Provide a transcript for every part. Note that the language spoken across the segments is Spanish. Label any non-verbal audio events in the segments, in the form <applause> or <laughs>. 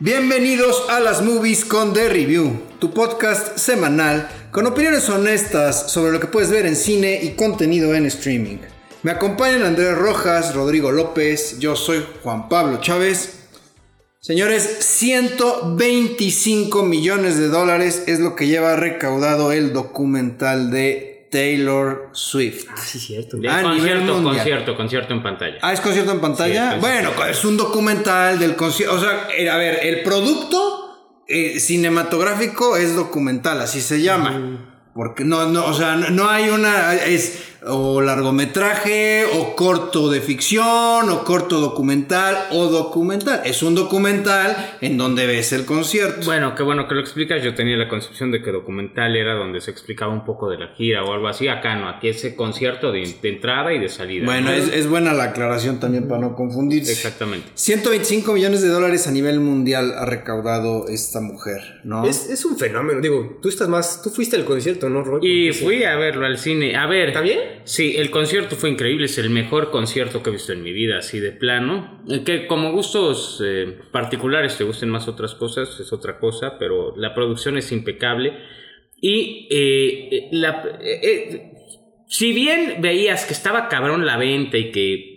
Bienvenidos a las Movies con The Review, tu podcast semanal con opiniones honestas sobre lo que puedes ver en cine y contenido en streaming. Me acompañan Andrés Rojas, Rodrigo López, yo soy Juan Pablo Chávez. Señores, 125 millones de dólares es lo que lleva recaudado el documental de Taylor Swift. Ah, sí, cierto. De A nivel concierto, mundial. concierto, concierto en pantalla. Ah, ¿es concierto en pantalla? Sí, es bueno, es un documental del concierto. O sea, eh, a ver, el producto eh, cinematográfico es documental, así se llama. Porque no, no, o sea, no, no hay una. Es o largometraje, o corto de ficción, o corto documental, o documental. Es un documental en donde ves el concierto. Bueno, qué bueno que lo explicas. Yo tenía la concepción de que documental era donde se explicaba un poco de la gira o algo así. Acá no, aquí es concierto de, de entrada y de salida. Bueno, ¿no? es, es buena la aclaración también para no confundirse. Exactamente. 125 millones de dólares a nivel mundial ha recaudado esta mujer, ¿no? Es, es un fenómeno. Digo, tú estás más. Tú fuiste al concierto, ¿no, Roy? Y Sí. fui a verlo al cine. A ver. ¿Está bien? Sí, el concierto fue increíble. Es el mejor concierto que he visto en mi vida, así de plano. Eh, Que como gustos eh, particulares te gusten más otras cosas, es otra cosa, pero la producción es impecable. Y eh, la, eh, si bien veías que estaba cabrón la venta y que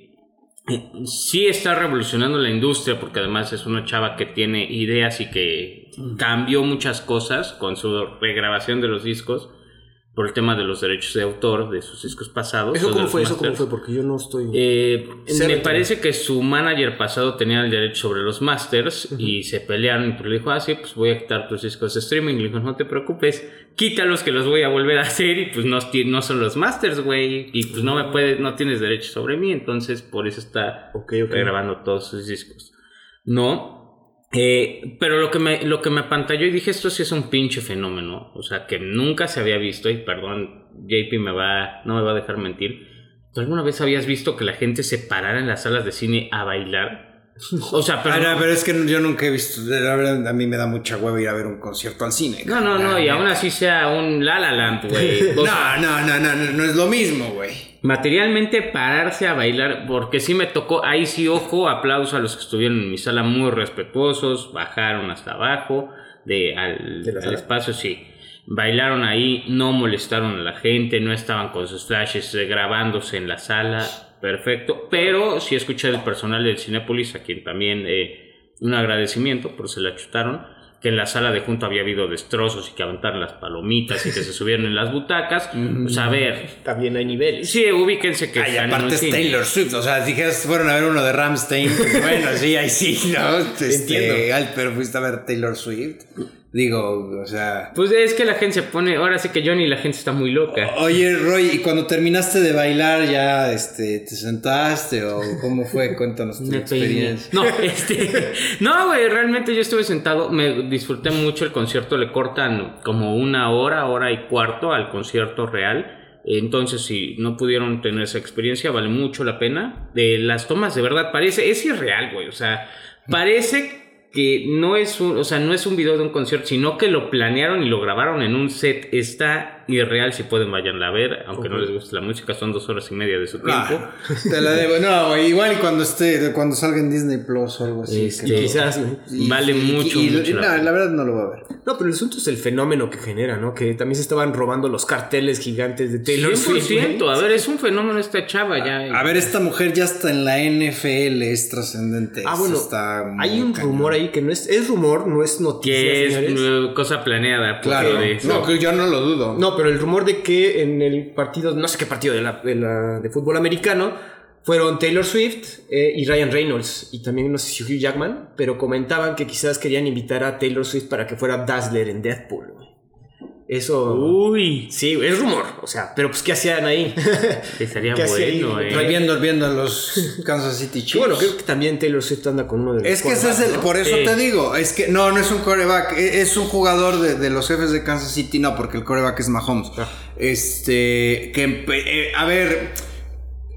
sí está revolucionando la industria, porque además es una chava que tiene ideas y que cambió muchas cosas con su regrabación de los discos por el tema de los derechos de autor de sus discos pasados. ¿Eso cómo fue? ¿Eso cómo fue? Porque yo no estoy. Eh, me parece que su manager pasado tenía el derecho sobre los masters y se pelearon y le dijo, ah, sí, pues voy a quitar tus discos de streaming. Le dijo, no te preocupes, quítalos que los voy a volver a hacer y pues no, son los masters, güey. Y pues no me puedes, no tienes derecho sobre mí, entonces por eso está Ok, ok. grabando todos sus discos. No. Eh, pero lo que, me, lo que me apantalló y dije, esto sí es un pinche fenómeno. O sea, que nunca se había visto. Y perdón, JP me va, no me va a dejar mentir. ¿Tú alguna vez habías visto que la gente se parara en las salas de cine a bailar? O sea, pero... Ah, no, pero es que yo nunca he visto, la verdad a mí me da mucha hueva ir a ver un concierto al cine. No, no, no, y aún así sea un La La Land, güey. <laughs> No, no, no, no, no es lo mismo, güey. Materialmente pararse a bailar, porque sí me tocó, ahí sí, ojo, aplauso a los que estuvieron en mi sala muy respetuosos, bajaron hasta abajo de, al, espacio, sí. Bailaron ahí, no molestaron a la gente, no estaban con sus flashes eh, grabándose en la sala, perfecto. Pero sí escuché del personal del Cinépolis, a quien también eh, un agradecimiento, por se la chutaron, que en la sala de junto había habido destrozos y que aventaron las palomitas y que se subieron en las butacas. <laughs> Pues a ver, También hay niveles. Sí, ubíquense que Ay, aparte es cine. Taylor Swift, o sea, si dijeras fueron a ver uno de Ramstein, pues bueno, sí, ahí sí, ¿no? <laughs> Este, Entiendo. pero fuiste a ver Taylor Swift. Digo, o sea... Pues es que la gente se pone, ahora sí que Johnny la gente está muy loca. Oye, Roy, ¿y cuando terminaste de bailar ya este, te sentaste o cómo fue? Cuéntanos tu <laughs> experiencia. No, este, <laughs> no, güey, realmente yo estuve sentado, me disfruté mucho el concierto, le cortan como una hora, hora y cuarto al concierto real. Entonces, si no pudieron tener esa experiencia, vale mucho la pena. De las tomas, de verdad, parece, es irreal, güey. O sea, parece que no es un, o sea, no es un video de un concierto, sino que lo planearon y lo grabaron en un set. Está irreal, si pueden vayanla a ver, aunque no les guste la música, son dos horas y media de su tiempo. Ah, <laughs> te la debo. No, igual y cuando esté, cuando salga en Disney Plus o algo así. Este, que- Quizás. y- vale y- mucho, y- mucho no, la la, verdad no lo va a ver. No, pero el asunto es el fenómeno que genera, ¿no? Que también se estaban robando los carteles gigantes de Taylor Swift. güey. 100%, a ver, es un fenómeno esta chava ya. A ver, esta mujer ya está en la NFL, es trascendente. Ah, bueno, Está muy hay un cañón. rumor ahí que no es, es rumor, no es noticia, que es señores. cosa planeada. Claro, de eso- no, que yo no lo dudo. No, pero el rumor de que en el partido, no sé qué partido de, la, de, fútbol americano, fueron Taylor Swift eh, y Ryan Reynolds, y también no sé si Hugh Jackman, pero comentaban que quizás querían invitar a Taylor Swift para que fuera Dazzler en Deadpool. Eso. Uy, Sí, es rumor, o sea, pero pues ¿qué hacían ahí? <laughs> estaría ¿Qué hace ahí? bueno, eh. Viendo, viendo a los Kansas City Chiefs. Y bueno, creo que también Taylor Swift anda con uno de los Es que ese es el, por eso te digo, es que no, no es un coreback, e- es un jugador de, de los jefes de Kansas City, no, porque el coreback es Mahomes. Ah. Este, que, eh, a ver,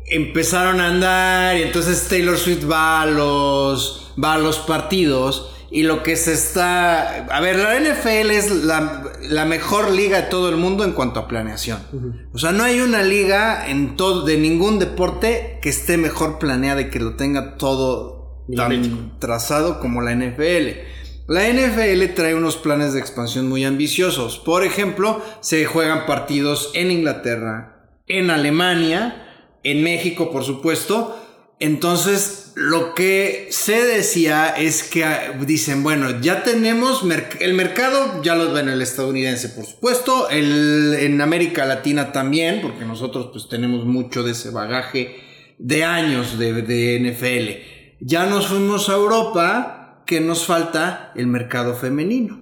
empezaron a andar y entonces Taylor Swift va a los, va a los partidos y lo que se está, a ver, la NFL es la, la mejor liga de todo el mundo en cuanto a planeación. O sea, no hay una liga en todo, de ningún deporte que esté mejor planeada y que lo tenga todo tan trazado como la NFL. La NFL trae unos planes de expansión muy ambiciosos. Por ejemplo, se juegan partidos en Inglaterra, en Alemania, en México, por supuesto. Entonces, lo que se decía es que ah, dicen, bueno, ya tenemos el mercado, ya lo ven el estadounidense, por supuesto, el, en América Latina también, porque nosotros pues tenemos mucho de ese bagaje de años de, de NFL. Ya nos fuimos a Europa, que nos falta el mercado femenino.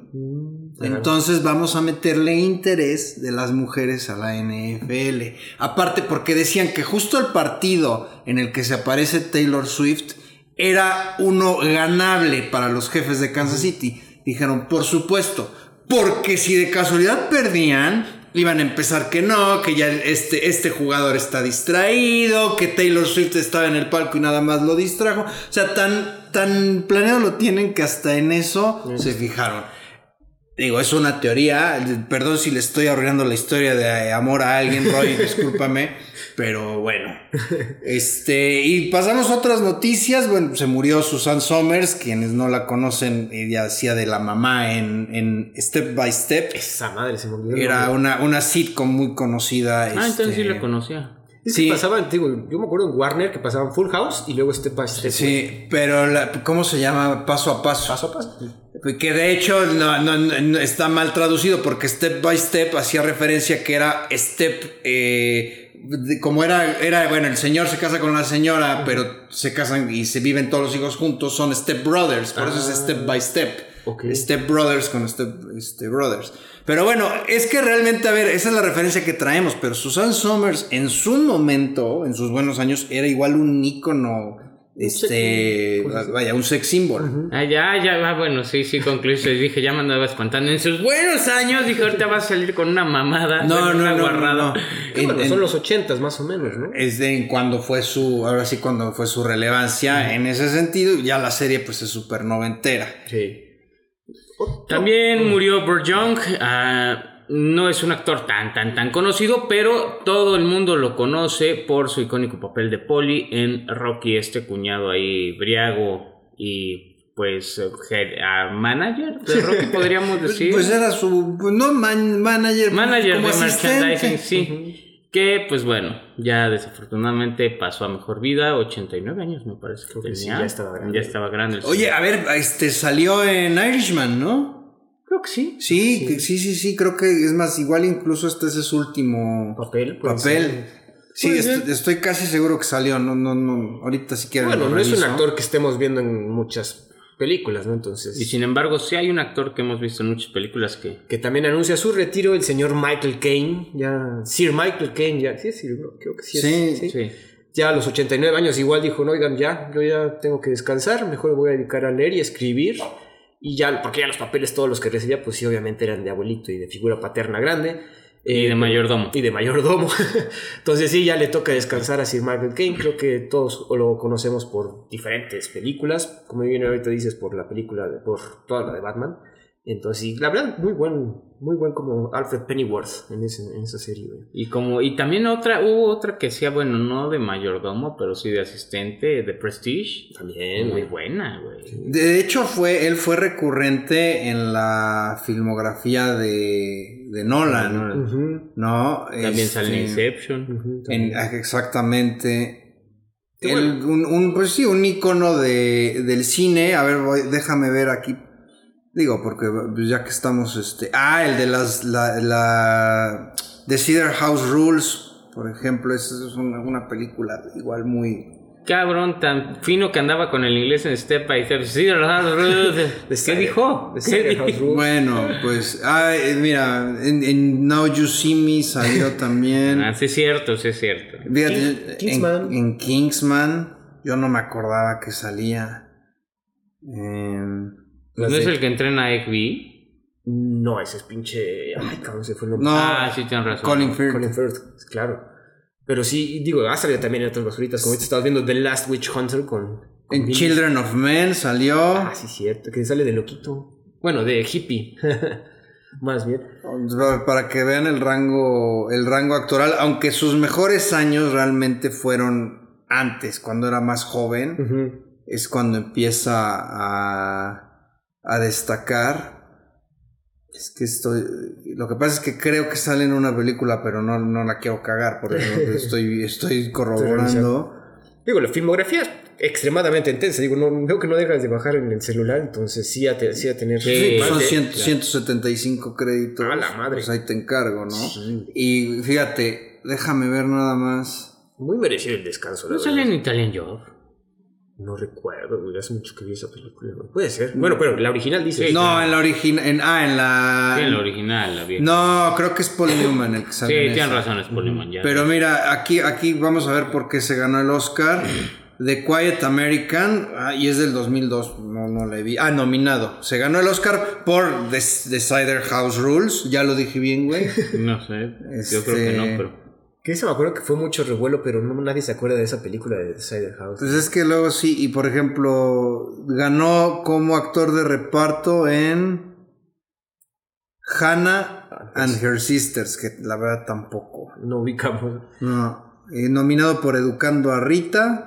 Entonces vamos a meterle interés de las mujeres a la NFL. Aparte porque decían que justo el partido en el que se aparece Taylor Swift era uno ganable para los jefes de Kansas City. Dijeron, por supuesto, porque si de casualidad perdían, iban a empezar que no, que ya este, este jugador está distraído, que Taylor Swift estaba en el palco y nada más lo distrajo. O sea, tan, tan planeado lo tienen que hasta en eso se fijaron. Digo, es una teoría. Perdón si le estoy arruinando la historia de amor a alguien, Roy, <laughs> discúlpame. Pero bueno. Este, y pasamos a otras noticias. Bueno, se murió Susan Somers, quienes no la conocen, ella hacía de la mamá en, en Step by Step. Esa madre se murió. Era una, una sitcom muy conocida. Ah, entonces sí este, la conocía. Sí, pasaban, digo, yo me acuerdo en Warner que pasaban Full House y luego Step by Step. Sí, pero ¿cómo se llama? Paso a paso. Paso a paso. Que de hecho no, está mal traducido porque Step by Step hacía referencia que era Step, eh, como era, era, bueno, el señor se casa con la señora, pero se casan y se viven todos los hijos juntos, son Step Brothers, por eso es ah. Step by Step. Step Brothers con Step este, Brothers. Pero bueno, es que realmente, a ver, esa es la referencia que traemos, pero Susan Somers en su momento, en sus buenos años, era igual un ícono este, vaya, un sex symbol. Ah, ya, ya, ah, bueno, sí, sí, concluí. Dije, ya me andaba espantando. En sus buenos años, dije, ahorita va a salir con una mamada. No, no, no, no, son los ochentas más o menos, ¿no? Es de cuando fue su, ahora sí, cuando fue su relevancia. En ese sentido, ya la serie, pues es súper noventera. Sí. También murió Burt Young. No es un actor tan, tan, tan conocido, pero todo el mundo lo conoce por su icónico papel de Polly en Rocky, este cuñado ahí briago y pues manager de <laughs> Rocky podríamos pues, decir. Pues era su, pues, no manager, manager de merchandising, sí. Que pues bueno, ya desafortunadamente pasó a mejor vida, 89 años me parece que tenía. ya estaba grande. Ya estaba grande. Oye, a ver, este salió en Irishman, ¿no? Creo que sí. Sí, sí, sí, sí, creo que es más, igual incluso este es su último papel. Papel. Sí, estoy, casi seguro que salió, no, no, no, ahorita si quieren. Bueno, no es un actor que estemos viendo en muchas películas, ¿no? Entonces. Y sin embargo, sí hay un actor que hemos visto en muchas películas que. Que también anuncia su retiro, el señor Michael Caine. Ya. Sir Michael Caine, ya. Sí, sí, creo que sí. Sí, sí. Ya a los 89 años igual dijo, no, oigan, ya, yo ya tengo que descansar, mejor me voy a dedicar a leer y escribir. Y ya, porque ya los papeles, todos los que recibía, pues sí, obviamente eran de abuelito y de figura paterna grande. y de eh, mayordomo. Y de mayordomo. <laughs> Entonces sí, ya le toca descansar a Sir Michael Caine. Creo que todos lo conocemos por diferentes películas. Como bien ahorita dices, por la película, por toda la de Batman. Entonces, sí, la verdad, muy buen, muy buen como Alfred Pennyworth en, en esa serie. Y como, y también otra, hubo otra que decía, bueno, no de mayordomo, pero sí de asistente, de Prestige. También. Muy buena, güey. De hecho, fue, él fue recurrente en la filmografía de, de Nolan. ¿No? También sale en este, Inception. exactamente. un, pues sí, un icono de, del cine. A ver, déjame ver aquí Digo, porque pues, ya que estamos, este... Ah, el de las... La, la The Cedar House Rules, por ejemplo, esa es una, una película igual muy... Cabrón, tan fino que andaba con el inglés en Step by Step. Cedar House Rules. ¿Qué dijo? Bueno, pues... Ah, mira, en, Now You See Me salió <laughs> también... Ah, sí es cierto, sí es cierto. Fíjate, Kingsman. En, Kingsman yo no me acordaba que salía. Eh, ¿No es el que entrena a Egg No, ese es pinche. Ay, cabrón, se fue el nombre. No, ah, sí, tienes razón. Colin Firth. Colin Firth, claro. Pero sí, digo, ha salido también en otras basuritas. Como estabas viendo The Last Witch Hunter con. en Children of Men salió. Ah, sí, cierto. Que sale de loquito. Bueno, de hippie. <laughs> Más bien. Para que vean el rango, el rango actoral, aunque sus mejores años realmente fueron antes, cuando era más joven, es cuando empieza a a destacar. Es que estoy. Lo que pasa es que creo que sale en una película, pero no, no la quiero cagar, por eso <laughs> estoy, estoy corroborando. Digo, la filmografía es extremadamente intensa. Digo, no, veo que no dejas de bajar en el celular, entonces sí a, te- sí a tener. Sí, Son más de- 100 175 créditos. A la madre. Pues ahí te encargo, ¿no? Sí. Y fíjate, déjame ver nada más. Muy merecido el descanso, la ¿No sale verdad. en Italian Job? No recuerdo, güey, hace mucho que vi esa película. güey. Puede ser. Bueno, pero la original dice. Sí. No, en la original. En, ah, en la. Sí, en la original, la vieja. No, creo que es Paul Newman el que sí, sale. en tienen razón, es Poliman ya. Pero mira, aquí, aquí vamos a ver por qué se ganó el Oscar. The Quiet American, ah, y es del 2002, no, no le vi. Ah, nominado. Se ganó el Oscar por The, The Cider House Rules, ya lo dije bien, güey. No sé, yo creo que no, Este- pero... Que esa me acuerdo que fue mucho revuelo, pero no, nadie se acuerda de esa película de The Cider House. Pues es que luego sí, y por ejemplo, ganó como actor de reparto en Hannah and Her Sisters, que la verdad tampoco. No ubicamos. No. Eh, nominado por Educando a Rita.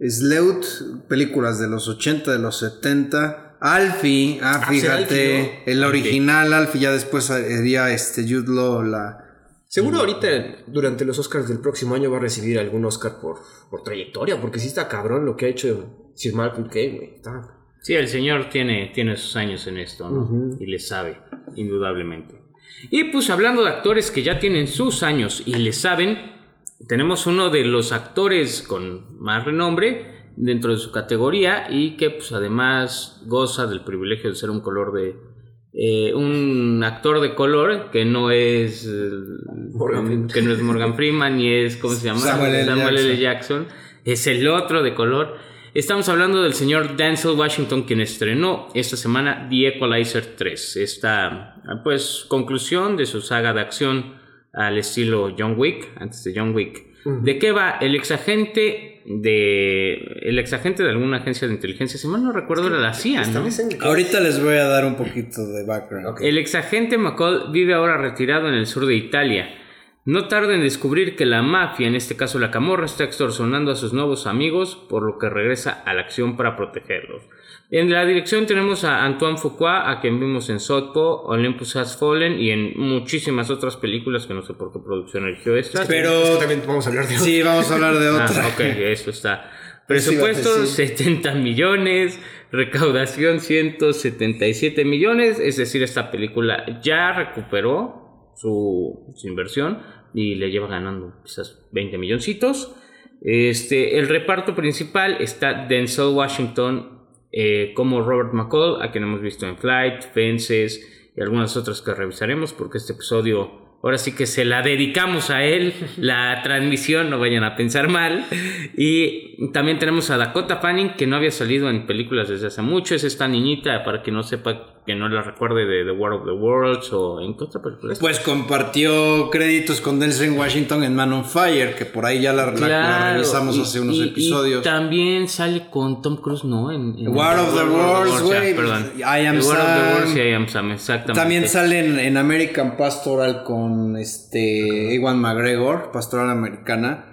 Sleut, películas de los 80, de los 70. Alfie, ah, Ah, sí, fíjate, el original Alfie, ya después haría este Jude Law la... Seguro ahorita, durante los Oscars del próximo año, va a recibir algún Oscar por, por trayectoria, porque sí está cabrón lo que ha hecho Sir Malcolm Kane, güey. Está- Sí, el señor tiene, tiene sus años en esto, ¿no? Y le sabe, indudablemente. Y pues hablando de actores que ya tienen sus años y le saben, tenemos uno de los actores con más renombre dentro de su categoría y que pues además goza del privilegio de ser un color de... eh, un actor de color que no es Morgan Freeman. que no es Morgan Freeman ni es ¿cómo se llama? Samuel L. L. Jackson. Es el otro de color. Estamos hablando del señor Denzel Washington, quien estrenó esta semana The Equalizer 3, esta pues conclusión de su saga de acción al estilo John Wick, antes de John Wick. ¿De qué va? El exagente de el exagente de alguna agencia de inteligencia, si mal no recuerdo era la CIA, ¿no? Ahorita les voy a dar un poquito de background. El exagente McCall vive ahora retirado en el sur de Italia. No tarda en descubrir que la mafia, en este caso la camorra, está extorsionando a sus nuevos amigos, por lo que regresa a la acción para protegerlos. En la dirección tenemos a Antoine Fuqua, a quien vimos en Sotpo, Olympus Has Fallen y en muchísimas otras películas que no sé por qué producción eligió esta. Pero- también vamos a hablar de Sí, vamos a hablar de Ah, otra. ok, eso está. <laughs> Presupuesto decir. 70 millones, recaudación 177 millones, es decir, esta película ya recuperó su, su inversión y le lleva ganando quizás 20 milloncitos. Este, el reparto principal está Denzel Washington eh, como Robert McCall, a quien hemos visto en Flight, Fences y algunas otras que revisaremos porque este episodio ahora sí que se la dedicamos a él, <laughs> la transmisión, no vayan a pensar mal. Y también tenemos a Dakota Fanning, que no había salido en películas desde hace mucho, es esta niñita, para que no sepa, que no la recuerde de The War of the Worlds o en otra película. Pues compartió créditos con Denzel Washington en Man on Fire, que por ahí ya la, la- la Claro, revisamos y- hace unos y- y episodios. también sale con Tom Cruise, ¿no? En, en- War of the Worlds, güey. Perdón. I Am The War of the Sam. Worlds y I Am Sam, exactamente. También sale en, en American Pastoral con este Ewan McGregor, Pastoral Americana.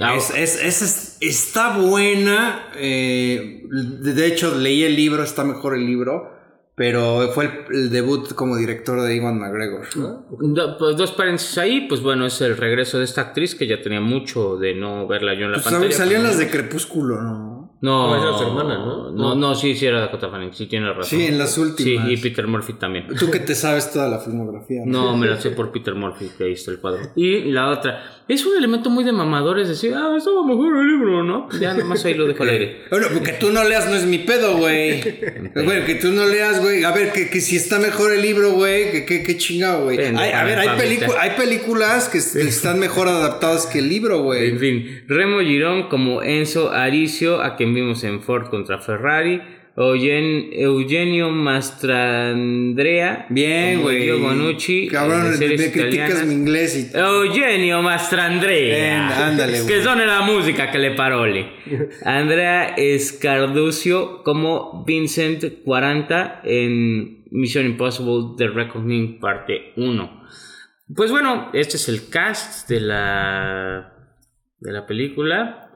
Ah, Es, es- es- es- está buena. eh, de hecho, leí el libro, está mejor el libro. Pero fue el, el debut como director de Ewan McGregor. Do- pues dos paréntesis ahí, pues bueno, es el regreso de esta actriz que ya tenía mucho de no verla yo en la Pues, pantalla. salían pero- las de Crepúsculo, ¿no? No, No, era su hermana, ¿no? No, no, sí, sí era Dakota Fanning, sí tiene razón. Sí, en las últimas. Sí, y Peter Murphy también. Tú que te sabes toda la filmografía. No, me la sé por Peter Murphy, que ahí está el cuadro. Y la otra, es un elemento muy de mamador, es decir, ah, estaba mejor el libro, ¿no? Ya nomás ahí lo dejo al aire. <laughs> Bueno, que tú no leas no es mi pedo, güey. <laughs> Bueno, que tú no leas, güey. A ver, que, que si está mejor el libro, güey, que, que, que chingado, güey. A ver, hay, hay películas que est- están mejor adaptadas que el libro, En güey. fin, Remo Girón como Enzo Aricio, a vimos en Ford contra Ferrari. Eugen- Eugenio Mastrandrea. Bien, güey. Bonucci. Cabrón, de me series criticas mi inglés y... Eugenio Mastrandrea. Ven, ándale, güey. que son la música que le parole. <laughs> Andrea Escarducio como Vincent 40 en Mission Impossible The Reckoning parte 1. Pues bueno, este es el cast de la de la película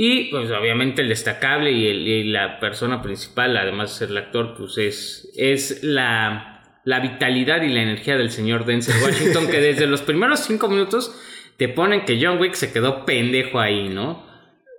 Y pues obviamente el destacable y, el- y la persona principal, además de ser el actor, pues es, es la, la vitalidad y la energía del señor Denzel <laughs> Washington, que desde los primeros cinco minutos te ponen que John Wick se quedó pendejo ahí, ¿no?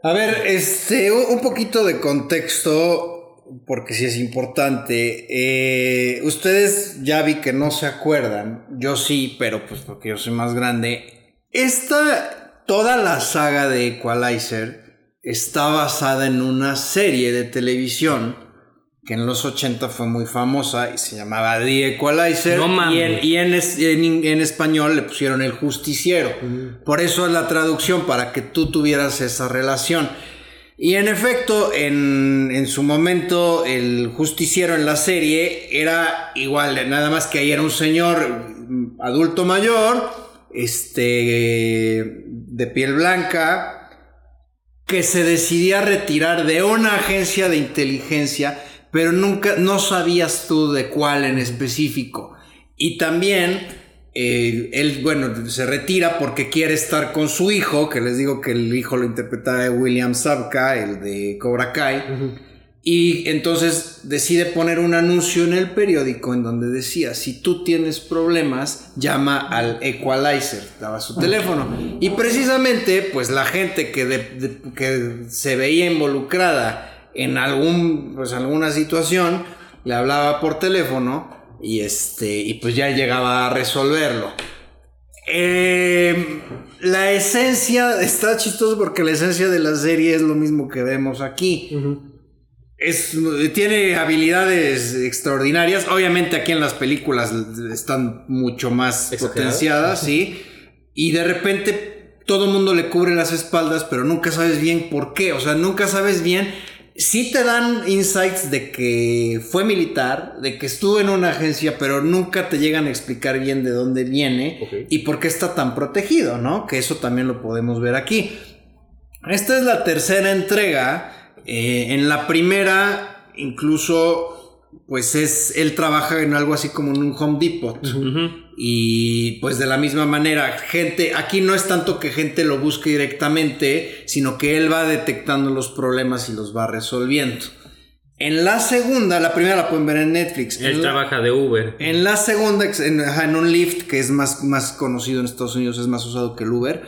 A ver, este, un un poquito de contexto, porque sí es importante. Eh, ustedes ya vi que no se acuerdan, yo sí, pero pues porque yo soy más grande. Esta, toda la saga de Equalizer está basada en una serie de televisión que en los 80 fue muy famosa y se llamaba The Equalizer. No mames. y en, y en, es- en- en español le pusieron el justiciero. Por eso es la traducción, para que tú tuvieras esa relación. Y en efecto, en, en su momento, el justiciero en la serie era igual, nada más que ahí era un señor mm, adulto mayor, este, de piel blanca, que se decidía retirar de una agencia de inteligencia, pero nunca, no sabías tú de cuál en específico. Y también, eh, él, bueno, se retira porque quiere estar con su hijo, que les digo que el hijo lo interpretaba William Zabka, el de Cobra Kai. Y entonces decide poner un anuncio en el periódico en donde decía, si tú tienes problemas, llama al Equalizer, daba su teléfono. Y precisamente, pues la gente que, de- de- que se veía involucrada en algún, pues, alguna situación, le hablaba por teléfono y, este, y pues ya llegaba a resolverlo. Eh, la esencia, está chistoso porque la esencia de la serie es lo mismo que vemos aquí. Es, tiene habilidades extraordinarias. Obviamente aquí en las películas están mucho más Exageradas. potenciadas, sí. Y de repente todo el mundo le cubre las espaldas, pero nunca sabes bien por qué. O sea, nunca sabes bien. Sí te dan insights de que fue militar, de que estuvo en una agencia, pero nunca te llegan a explicar bien de dónde viene y por qué está tan protegido, ¿no? Que eso también lo podemos ver aquí. Esta es la tercera entrega. Eh, en la primera, incluso, pues es, él trabaja en algo así como en un Home Depot. Y pues de la misma manera, gente, aquí no es tanto que gente lo busque directamente, sino que él va detectando los problemas y los va resolviendo. En la segunda, la primera la pueden ver en Netflix. Él En la- trabaja de Uber. en la segunda, en un Lyft, que es más, más conocido en Estados Unidos, es más usado que el Uber.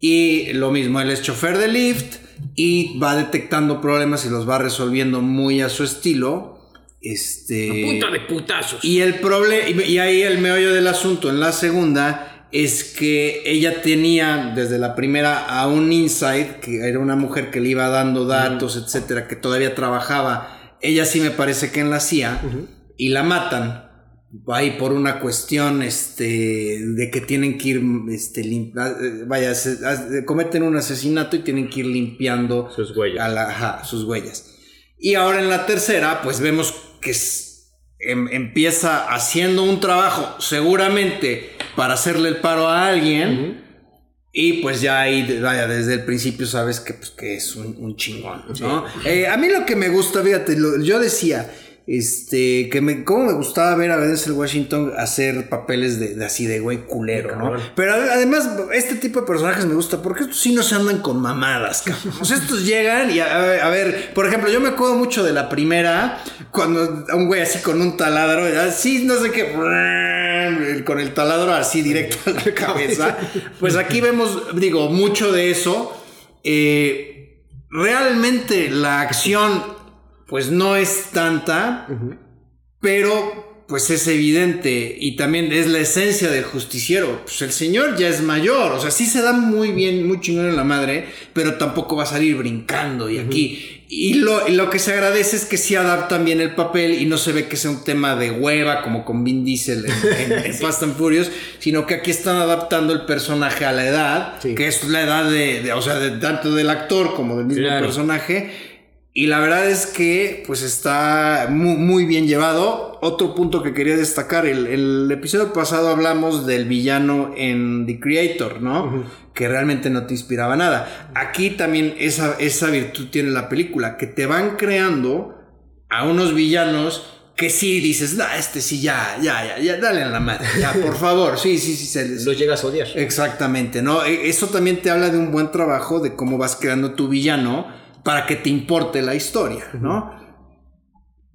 Y lo mismo, él es chofer de Lyft y va detectando problemas y los va resolviendo muy a su estilo. Este. Punta de putazos. Y el problema, y ahí el meollo del asunto en la segunda es que ella tenía desde la primera a un insight, que era una mujer que le iba dando datos, etcétera, que todavía trabajaba. Ella sí me parece que en la CIA y la matan. Ahí por una cuestión este, de que tienen que ir, este, ah, eh, vaya, se- ah, cometen un asesinato y tienen que ir limpiando Sus huellas. a la- ajá, sus huellas. Y ahora en la tercera, pues vemos que em- empieza haciendo un trabajo, seguramente para hacerle el paro a alguien. Y pues ya ahí, vaya, desde el principio sabes que, pues, que es un, un chingón, ¿no? Eh, a mí lo que me gusta, fíjate, lo- yo decía, este, que me, cómo me gustaba ver a Denzel Washington hacer papeles de, de así de güey culero, ¿no? Pero ade- además, este tipo de personajes me gusta porque estos sí no se andan con mamadas, cabrón. O sea, estos llegan y a, a ver, a ver, por ejemplo, yo me acuerdo mucho de la primera, cuando un güey así con un taladro, así, no sé qué, con el taladro así directo a la cabeza. <laughs> Pues aquí vemos, digo, mucho de eso. Eh, realmente la acción, pues no es tanta, pero pues es evidente y también es la esencia del justiciero. Pues el señor ya es mayor, o sea, sí se da muy bien, muy chingón en la madre, pero tampoco va a salir brincando y aquí. Y lo, y lo que se agradece es que sí adaptan bien el papel y no se ve que sea un tema de hueva como con Vin Diesel en, en- en <laughs> Fast and Furious, sino que aquí están adaptando el personaje a la edad, Sí. que es la edad de, de- o sea, de, tanto del actor como del mismo Claro. personaje. Y la verdad es que pues está muy, muy bien llevado. Otro punto que quería destacar, el, el episodio pasado hablamos del villano en The Creator, ¿no? Que realmente no te inspiraba nada. Aquí también esa, esa virtud tiene la película, que te van creando a unos villanos que sí dices, nah, este sí, ya, ya, ya, ya, dale a la madre, ya, por <laughs> favor, sí, sí, sí, se les... Lo llegas a odiar. Exactamente, ¿no? E- Eso también te habla de un buen trabajo de cómo vas creando tu villano para que te importe la historia, ¿no?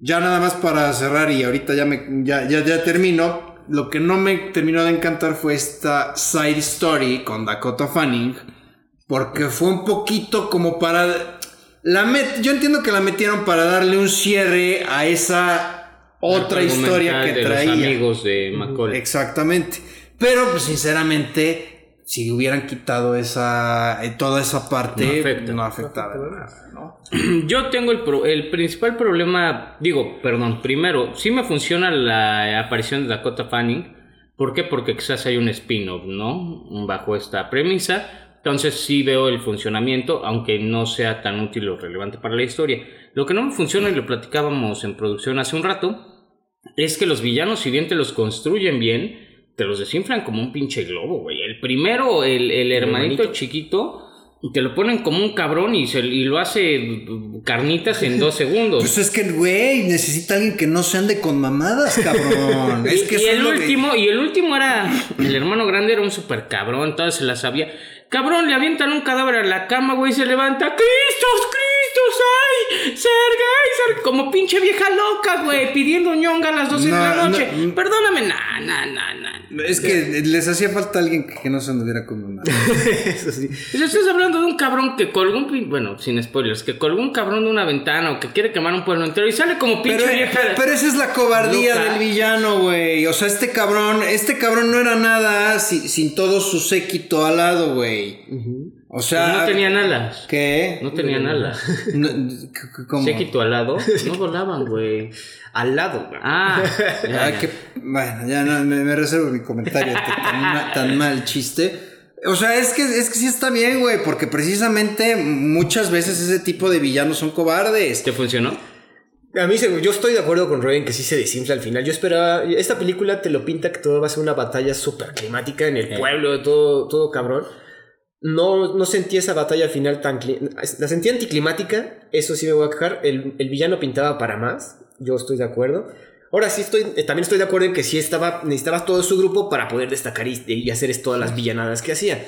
Ya nada más para cerrar y ahorita ya me ya, ya, ya termino. Lo que no me terminó de encantar fue esta side story con Dakota Fanning. Porque fue un poquito como para. La met- yo entiendo que la metieron para darle un cierre a esa otra historia que de traía. Los amigos de Macaulay. Exactamente. Pero, pues, sinceramente, si hubieran quitado esa, eh, toda esa parte, No afecta. no afectaba nada, ¿no? <clears throat> Yo tengo el, pro- el principal problema, digo, perdón, primero, sí me funciona la aparición de Dakota Fanning. ¿Por qué? Porque quizás hay un spin-off, ¿no? Bajo esta premisa. Entonces sí veo el funcionamiento, aunque no sea tan útil o relevante para la historia. Lo que no me funciona, y lo platicábamos en producción hace un rato, es que los villanos, si bien te los construyen bien, te los desinflan como un pinche globo, güey. El primero, el, el hermanito hermanito. chiquito, te lo ponen como un cabrón y, se, y lo hace carnitas en dos segundos. Pues es que, güey, necesita alguien que no se ande con mamadas, cabrón. <laughs> es que y, el que- último, y el último era, el hermano grande era un super cabrón, todas se las sabía. Cabrón, le avientan un cadáver a la cama, güey, se levanta. ¡Cristos, Cristos! ¡Ay! ¡Sergey! Ser-". Como pinche vieja loca, güey, pidiendo ñonga a las 12 de la No, noche. no. Perdóname, na, na, na, na. Es que les hacía falta alguien que, no se anduviera con mamadas. <laughs> Eso sí. Pues estás hablando de un cabrón que colgó un pin- bueno, sin spoilers, que colgó un cabrón de una ventana o que quiere quemar un pueblo entero y sale como pinche Pero, vieja. pero esa es la cobardía loca. del villano, güey. O sea, este cabrón, este cabrón no era nada si- sin todo su séquito al lado, güey. O sea, Pues no tenían alas. ¿qué? No tenían alas. No, ¿Cómo? Séquito al lado. No volaban, güey. Al lado, güey. Ah, ya, Ah, ya. qué- bueno, ya no, me, me reservo mi comentario tan, tan ma- tan mal chiste. O sea, es que, es que sí está bien, güey, porque precisamente muchas veces ese tipo de villanos son cobardes. ¿Te funcionó? A mí, se- yo estoy de acuerdo con Roy en que sí se desinfla al final. Yo esperaba. Esta película te lo pinta que todo va a ser una batalla súper climática en el Eh. pueblo, todo, todo cabrón. No, no sentí esa batalla al final tan. La sentí anticlimática, eso sí me voy a quejar. El, el villano pintaba para más, yo estoy de acuerdo. Ahora sí estoy, eh, también estoy de acuerdo en que sí estaba, necesitaba todo su grupo para poder destacar y, y hacer todas las villanadas que hacía.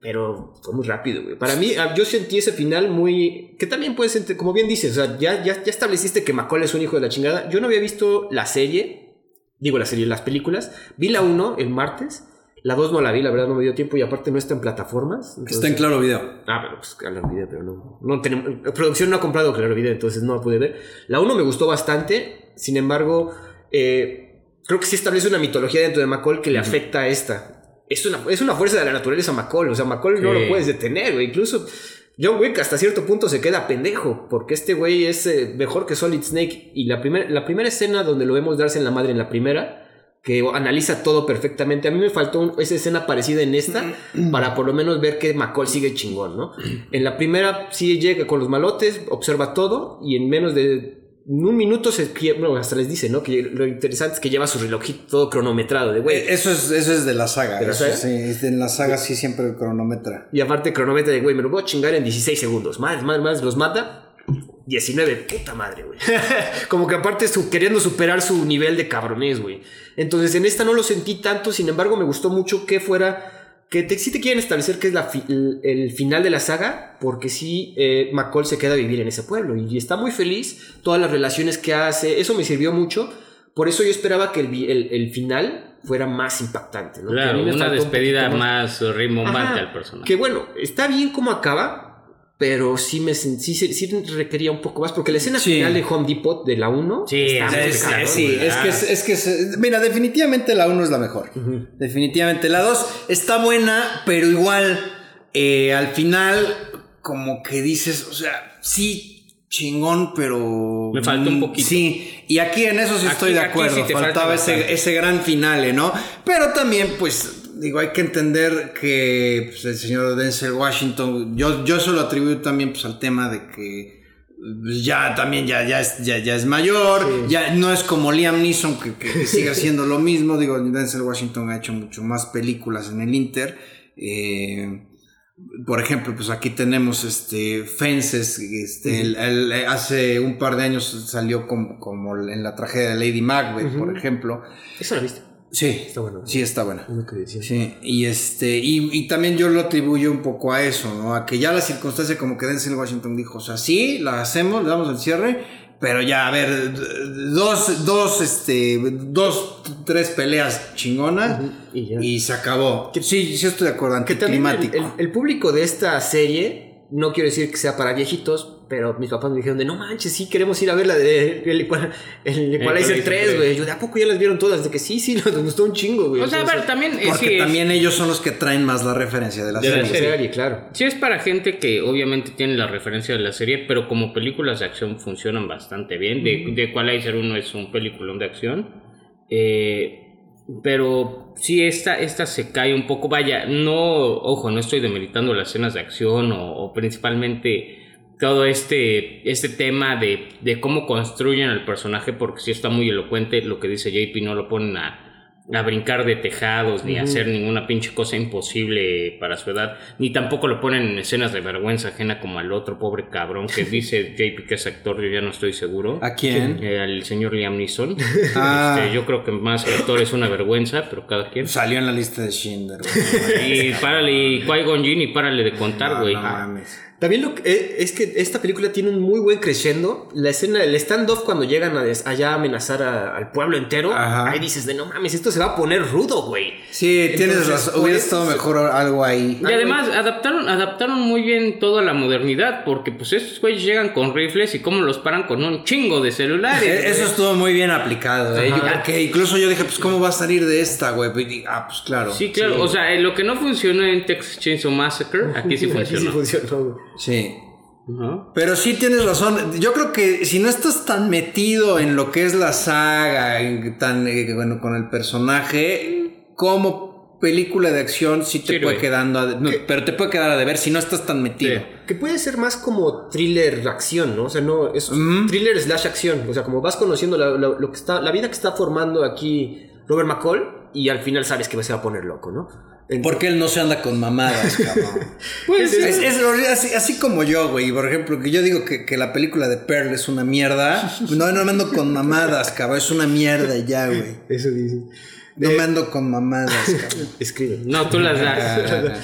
Pero fue muy rápido, güey. Para mí, ah, yo sentí ese final muy... Que también puedes, como bien dices, o sea, ya, ya, ya estableciste que Macaulay es un hijo de la chingada. Yo no había visto la serie, digo la serie, las películas. Vi la 1 el martes. La 2 no la vi, la verdad no me dio tiempo y aparte no está en plataformas. Está en claro video. Ah, pero pues claro video, pero no. no tenemos, la producción no ha comprado claro video, entonces no la pude ver. La 1 me gustó bastante, sin embargo, eh, creo que sí establece una mitología dentro de McCall que le afecta a esta. Es una, es una fuerza de la naturaleza McCall, o sea, McCall no lo puedes detener, güey. Incluso John Wick hasta cierto punto se queda pendejo, porque este güey es eh, mejor que Solid Snake. Y la, primer- la primera escena donde lo vemos darse en la madre en la primera, que analiza todo perfectamente. A mí me faltó un- esa escena parecida en esta para por lo menos ver que McCall sigue chingón, ¿no? En la primera sí llega con los malotes, observa todo y en menos de un minuto se bueno, hasta les dice, ¿no? Que lo interesante es que lleva su relojito todo cronometrado de güey. Eso es, eso es de la saga. ¿De la eso saga? Sí, en la saga sí siempre cronometra. Y aparte cronometra de güey, me lo voy a chingar en 16 segundos. Más, más, más, los mata. 19, puta madre, güey. <laughs> Como que aparte su, queriendo superar su nivel de cabrones, güey. Entonces en esta no lo sentí tanto, sin embargo me gustó mucho que fuera... Que te, sí te quieren establecer que es la fi- el, el final de la saga, porque sí, eh, McCall se queda a vivir en ese pueblo y está muy feliz, todas las relaciones que hace, eso me sirvió mucho, por eso yo esperaba que el, vi- el- el final fuera más impactante. Claro, una un despedida más rimbombante Ajá, al personaje. Que bueno, está bien como acaba, pero sí me sí, sí, requería un poco más, porque la escena Sí. final de Home Depot de la 1 Sí, está muy es- sí, es que es, es que es- mira, definitivamente la 1 es la mejor. Definitivamente. La 2 está buena, pero igual eh, al final como que dices, o sea, sí, chingón, pero... Me faltó un mm, poquito. Sí, y aquí en eso sí Aquí- estoy de acuerdo. sí falta Faltaba ese, ese gran finale, ¿no? Pero también, pues, digo, hay que entender que pues, el señor Denzel Washington, yo, yo eso lo atribuyo también pues, al tema de que pues, ya también ya, ya, es, ya, ya es mayor, ya no es como Liam Neeson que, sigue <laughs> haciendo lo mismo. Digo, Denzel Washington ha hecho mucho más películas en el Inter. eh, por ejemplo, pues aquí tenemos este Fences, este, el- el- hace un par de años salió como, como en la tragedia de Lady Macbeth, por ejemplo. ¿Eso la viste? Sí, Está bueno. sí está buena. Sí, y este, y, y también yo lo atribuyo un poco a eso, ¿no? A que ya la circunstancia como que Denzel Washington dijo, o sea, sí, la hacemos, le damos el cierre, pero ya, a ver, dos, dos, este, dos, tres peleas chingonas Y se acabó. Sí, sí estoy de acuerdo, también el, anticlimático. el- el público de esta serie, no quiero decir que sea para viejitos, pero mis papás me dijeron de no manches, sí queremos ir a ver la de el, Equal- el Equalizer Equalizer 3, 3. güey. Yo de a poco ya las vieron todas, de que sí, sí, <laughs> nos gustó un chingo, güey. O sea, a ver, también eh, Porque sí es- también ellos son los que traen más la referencia de la De la serie. serie. serie, claro. Sí es para gente que obviamente tiene la referencia de la serie, pero como películas de acción funcionan bastante bien. De, de Equalizer 1 es un peliculón de acción. Eh, pero sí, esta, esta se cae un poco. Vaya, no, ojo, no estoy demeritando las escenas de acción o, o principalmente todo este, este tema de, de cómo construyen al personaje, porque sí está muy elocuente lo que dice JP, no lo ponen a, a brincar de tejados ni a hacer ninguna pinche cosa imposible para su edad, ni tampoco lo ponen en escenas de vergüenza ajena como al otro pobre cabrón que <laughs> dice JP que es actor, yo ya no estoy seguro. ¿A quién? Eh, al señor Liam Neeson. <laughs> Ah. Este, yo creo que más que actor es una vergüenza, pero cada quien. Salió en la lista de Schindler. <laughs> Y párale, y Qui-Gon Jinn, y párale de contar, No, güey. no mames. También lo que, eh, es que esta película tiene un muy buen crescendo. La escena, el stand-off cuando llegan a des- allá a amenazar a- al pueblo entero, Ajá. ahí dices de no mames, esto se va a poner rudo, güey. Sí, tienes razón. por Hubiera eso estado se- mejor algo ahí. Y además adaptaron, adaptaron muy bien toda la modernidad, porque pues estos güeyes llegan con rifles y cómo los paran con un chingo de celulares. Eh, Eso estuvo muy bien aplicado, ¿eh? Yo Ajá. creo que incluso yo dije, pues, ¿cómo va a salir de esta, güey? Pues, di- Ah, pues claro. Sí, claro. O sea, eh, lo que no funcionó en Texas Chainsaw Massacre, <laughs> aquí sí Aquí sí funcionó. funcionó, güey. Sí. Pero sí tienes razón. Yo creo que si no estás tan metido en lo que es la saga, en- tan eh, bueno, con el personaje, como película de acción sí te puede quedando, a de- no, pero te puede quedar a deber si no estás tan metido. Sí. Que puede ser más como thriller acción, ¿no? O sea, no, es thriller slash acción. O sea, como vas conociendo la, la- lo que está, la vida que está formando aquí Robert McCall y al final sabes que se va a poner loco, ¿no? Porque él no se anda con mamadas, <laughs> cabrón. Pues sí. Es, así, así como yo, güey. Por ejemplo, que yo digo que, que la película de Pearl es una mierda. <laughs> No, no me ando con mamadas, cabrón. Es una mierda ya, güey. Eso dice. No me ando con mamadas, cabrón. <laughs> Escribe. No, tú las das.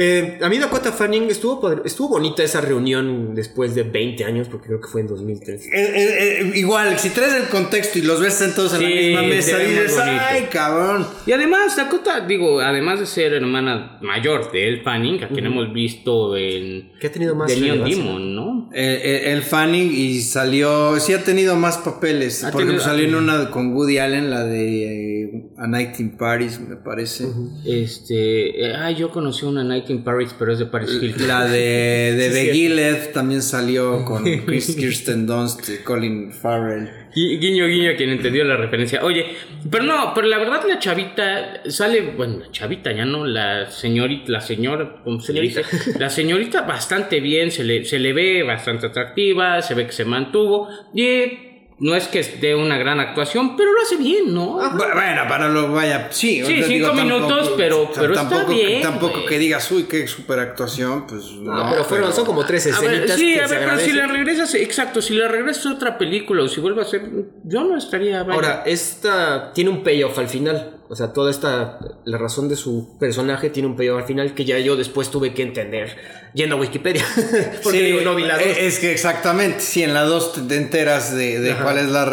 Eh, a mí Dakota Fanning estuvo, padre- estuvo bonita esa reunión después de 20 años, porque creo que fue en 2003. Eh, eh, eh, igual, si traes el contexto y los ves sentados en la misma mesa, muy dices, ay, cabrón. Y además, Dakota, digo, además de ser hermana mayor de Elle Fanning, a quien hemos visto en Que ha tenido más The Neon. Demon, ¿no? Eh, eh, el Fanning y salió, sí ha tenido más papeles. Ha Por ejemplo, tenido- salió en una con Woody Allen, la de eh, A Night in Paris, me parece. Este, eh, ah, yo conocí una Night in Paris, pero es de Paris Hilton. La de, de <laughs> Sí, también salió con <laughs> Chris- Kirsten Dunst, y Colin Farrell. Gui- Guiño, guiño, quien entendió la referencia. Oye, pero no, pero la verdad la chavita sale, bueno, la chavita ya no, la señorita, la señora, ¿cómo se le dice? <laughs> La señorita bastante bien, se le, se le ve bastante atractiva, se ve que se mantuvo y no es que esté una gran actuación, pero lo hace bien, ¿no? Bu- Bueno, para lo vaya, sí. Sí, cinco minutos, pero- pero está tampoco, bien, Tampoco que digas, uy, qué super actuación, pues no. No, pero fueron, son como tres A ver, escenitas sí, que a se ver, pero si la regresas, exacto, si la regresas a otra película o si vuelve a ser, yo no estaría. vaya. Ahora, esta tiene un payoff al final. O sea, toda esta, la razón de su personaje tiene un payoff al final que ya yo después tuve que entender yendo a Wikipedia. <laughs> Porque Sí, digo, no vi la dos. eh, Es que exactamente, si en la 2 te- te enteras de, de cuál es la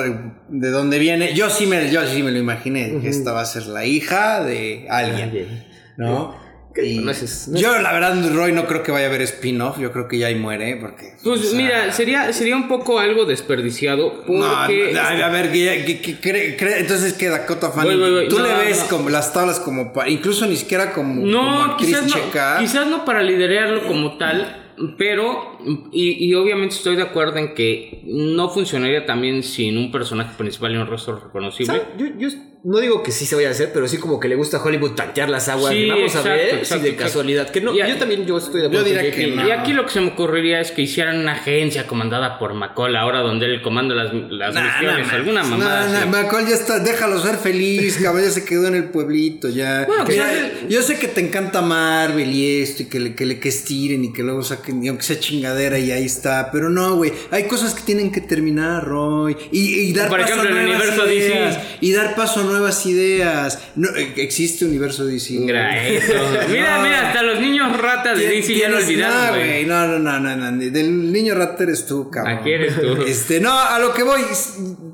de dónde viene. Yo sí me, yo sí me lo imaginé, que esta va a ser la hija de alguien. ¿no? Que Y no es- no es- yo la verdad Roy no creo que vaya a haber spin-off, yo creo que ya ahí muere porque Pues o sea, mira, sería, sería un poco algo desperdiciado porque... No, a, a ver, que, que- que cree- cree- entonces que Dakota Fanning, Voy, voy, voy. tú No, le ves no. como las tablas como, pa- incluso ni siquiera como, como No, actriz quizás no, quizás no para liderarlo como tal, pero, y, y obviamente estoy de acuerdo en que no funcionaría también sin un personaje principal y un rostro reconocible. Yo, yo no digo que sí se vaya a hacer, pero sí como que le gusta a Hollywood tantear las aguas. Sí, Vamos exacto, a ver exacto, si de exacto. casualidad. Que no, Y yo también yo estoy de acuerdo. diría con que JP. no. Y aquí lo que se me ocurriría es que hicieran una agencia comandada por McCall, ahora donde él comanda las, las Nah, misiones, nah, alguna mamada. nah. McCall ya está, déjalo ser feliz, <laughs> cabrón, ya se quedó en el pueblito, ya. Bueno, pues, yo sé que te encanta Marvel y esto, y que le, que le que estiren y que luego saquen, y aunque sea chingadera y ahí está, pero no, güey, hay cosas que tienen que terminar, Roy, y, y dar Por paso ejemplo, a el nuevas universo DC. ideas, y dar paso a nuevas ideas. No, eh, existe universo DC. <laughs> Mira. Mira, No. mira, hasta los niños ratas de DC ya lo olvidaron, no, güey. No, no, no, no, no, Del niño rata eres tú, cabrón. Aquí eres tú. <laughs> Este, no, a lo que voy,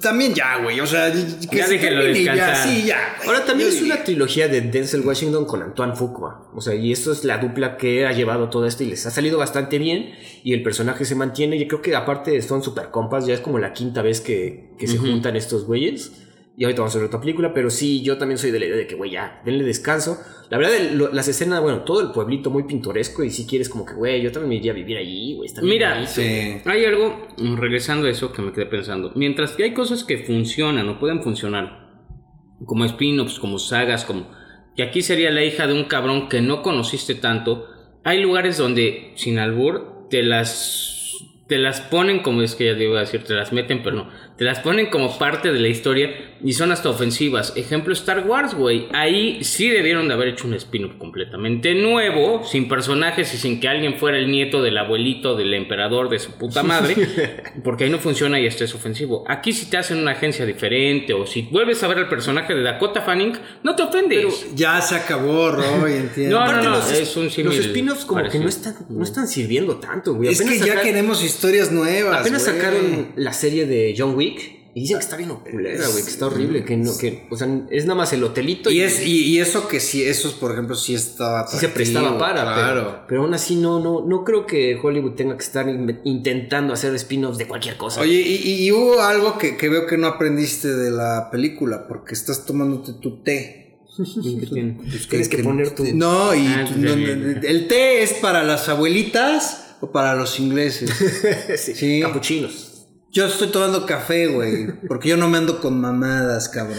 también ya, güey. O sea, que Ya se déjenlo y ya, descansar. sí, ya. Ahora también Yo es una trilogía de Denzel Washington con Antoine Fuqua. O sea, y esto es la dupla que ha llevado todo esto y les ha salido bastante bien. Y el personaje se mantiene. Yo creo que aparte son super compas. Ya es como la quinta vez que, que se juntan estos güeyes. Y ahorita vamos a ver otra película. Pero sí, yo también soy de la idea de que, güey, ya, denle descanso. La verdad, lo- las escenas, bueno, todo el pueblito muy pintoresco. Y si quieres, como que, güey, yo también me iría a vivir allí, güey. Mira. Sí. hay algo, mm, regresando a eso, que me quedé pensando. Mientras que hay cosas que funcionan o pueden funcionar, como spin-offs, como sagas, como que aquí sería la hija de un cabrón que no conociste tanto, hay lugares donde, sin albur, te las te las ponen como es que ya iba a decir, te las meten, pero no, te las ponen como parte de la historia y son hasta ofensivas. Ejemplo Star Wars, güey, ahí sí debieron de haber hecho un spin-off completamente nuevo, sin personajes y sin que alguien fuera el nieto del abuelito del emperador de su puta <laughs> madre, porque ahí no funciona y esto es ofensivo. Aquí si te hacen una agencia diferente o si vuelves a ver al personaje de Dakota Fanning, no te ofendes. Ya se acabó, Roy, entiendo. No, no, no, los, es un los spin-offs como parecido. que no están, no están sirviendo tanto, güey. Es que ya queremos historias nuevas. Apenas güey. sacaron la serie de John Wick y dicen que está bien culera, güey, que está horrible, que no, que, o sea, es nada más el hotelito Y, es, y, y eso que sí, eso por ejemplo, sí estaba. sí se prestaba para, Claro. pero, pero aún así no, no, no creo que Hollywood tenga que estar in- intentando hacer spin-offs de cualquier cosa. Oye, y, hubo algo que, que veo que no aprendiste de la película, porque estás tomándote tu té. Pues tienes que poner tu... No, y Ah, tu- no, el té es para las abuelitas o para los ingleses. <laughs> sí, sí. capuchinos. Yo estoy tomando café, güey, porque yo no me ando con mamadas, cabrón.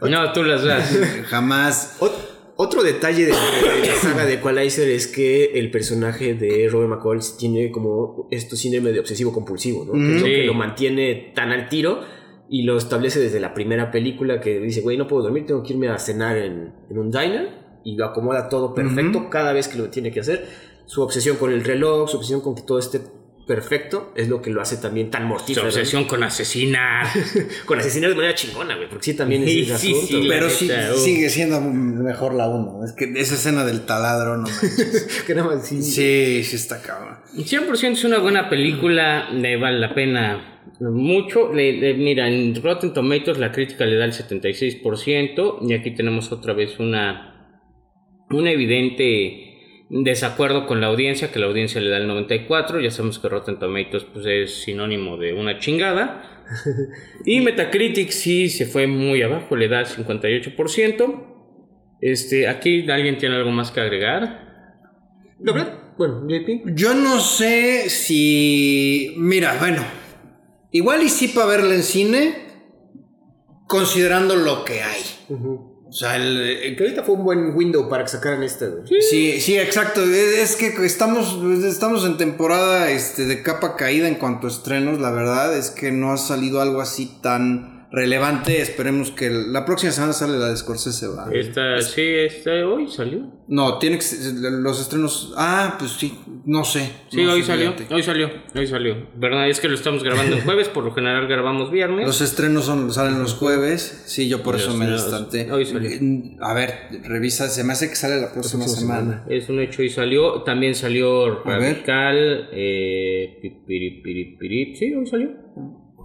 No, tú las das. Jamás. Ot- otro detalle de, de la saga de Equalizer es que el personaje de Robert McCall tiene como esto síndrome de obsesivo compulsivo, ¿no? Que es lo que lo mantiene tan al tiro y lo establece desde la primera película que dice, güey, no puedo dormir, tengo que irme a cenar en, en un diner y lo acomoda todo perfecto cada vez que lo tiene que hacer. Su obsesión con el reloj, su obsesión con que todo esté perfecto es lo que lo hace también tan Su mortífero. obsesión con asesinar. <laughs> Con asesinar de manera chingona, güey, porque sí también es Sí, ese sí, asunto. sí, Pero sí, neta, uh. sigue siendo mejor la 1. Es que esa escena del taladro, no manches. <laughs> Que nada más sí- Sí, sí está cabrón. 100% es una buena película, le vale la pena mucho. Le- le- mira, en Rotten Tomatoes la crítica le da el 76% y aquí tenemos otra vez una, un evidente desacuerdo con la audiencia, que la audiencia le da el 94%, ya sabemos que Rotten Tomatoes pues, es sinónimo de una chingada. <laughs> Y Metacritic sí se fue muy abajo, le da el 58%. Este, aquí alguien tiene algo más que agregar. Verdad, bueno, JP. Yo no sé si. Mira, bueno. Igual y sí para verla en cine. Considerando lo que hay. O sea, el, Que ahorita fue un buen window para que sacaran esta, güey. Sí, sí, exacto. Es que estamos, estamos en temporada este, de capa caída en cuanto a estrenos. La verdad es que no ha salido algo así tan relevante. Esperemos que la próxima semana sale la de Scorsese. ¿va? Esta, sí, esta hoy salió. No, tiene que los estrenos. Ah, pues sí, no sé. Sí, no hoy sé, salió, fíjate. hoy salió, hoy salió. ¿Verdad? Es que lo estamos grabando el jueves, por lo general grabamos viernes. Los estrenos son, salen los jueves. Sí, yo por eso me distanté. hoy salió. Eh, A ver, revisa. Se me hace que sale la próxima, semana. Es un hecho y salió. También salió. Radical. Eh, pipiri, piri, piri. Sí, hoy salió.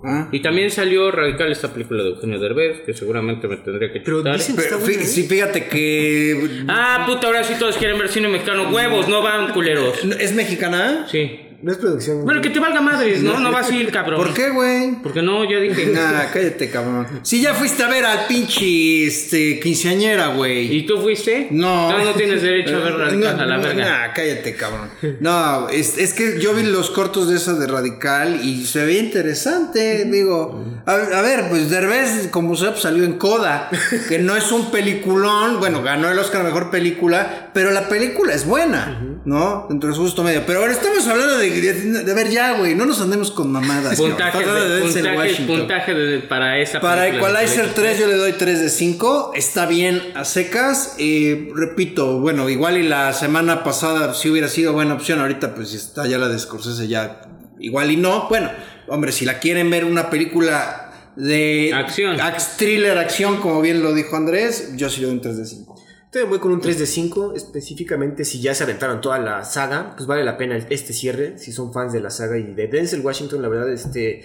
Ah. Y también salió Radical, esta película de Eugenio Derbez, que seguramente me tendría que Pero chutar. dicen- Pero Está buena, fí- ¿eh? sí, fíjate que. Ah, puta, ahora sí todos quieren ver cine mexicano. Huevos, no van, culeros. ¿Es mexicana? Sí. No es producción. Bueno, que te valga madres, ¿no? No vas a ir, cabrón. ¿Por qué, güey? Porque no, ya dije. <laughs> Nah, cállate, cabrón. Si ya fuiste a ver al pinche este, quinceañera, güey. ¿Y tú fuiste? No. No, no tienes derecho a ver <laughs> Radical No, a la verga. nah, cállate, cabrón. No, es, es que yo vi los cortos de esa de Radical y se veía interesante. Digo, a, a ver, pues Derbez, como sea, pues, salió en Coda, <laughs> que no es un peliculón. Bueno, ganó el Oscar a mejor película, pero la película es buena, ¿no? Dentro de su gusto medio. Pero ahora estamos hablando de, de, ver ya, güey, no nos andemos con mamadas. Puntaje, de, puntaje, puntaje de- para esa Para. Equalizer 3 yo le doy 3 de 5. Está bien a secas. Eh, repito, bueno, igual y la semana pasada si hubiera sido buena opción. Ahorita pues si está ya la de Scorsese ya igual y no. Bueno, hombre, si la quieren ver una película de... Acción. thriller, acción, como bien lo dijo Andrés, yo sí le doy un 3 de 5. También voy con un 3 de 5, específicamente si ya se aventaron toda la saga, pues vale la pena este cierre, si son fans de la saga y de Denzel Washington, la verdad, este,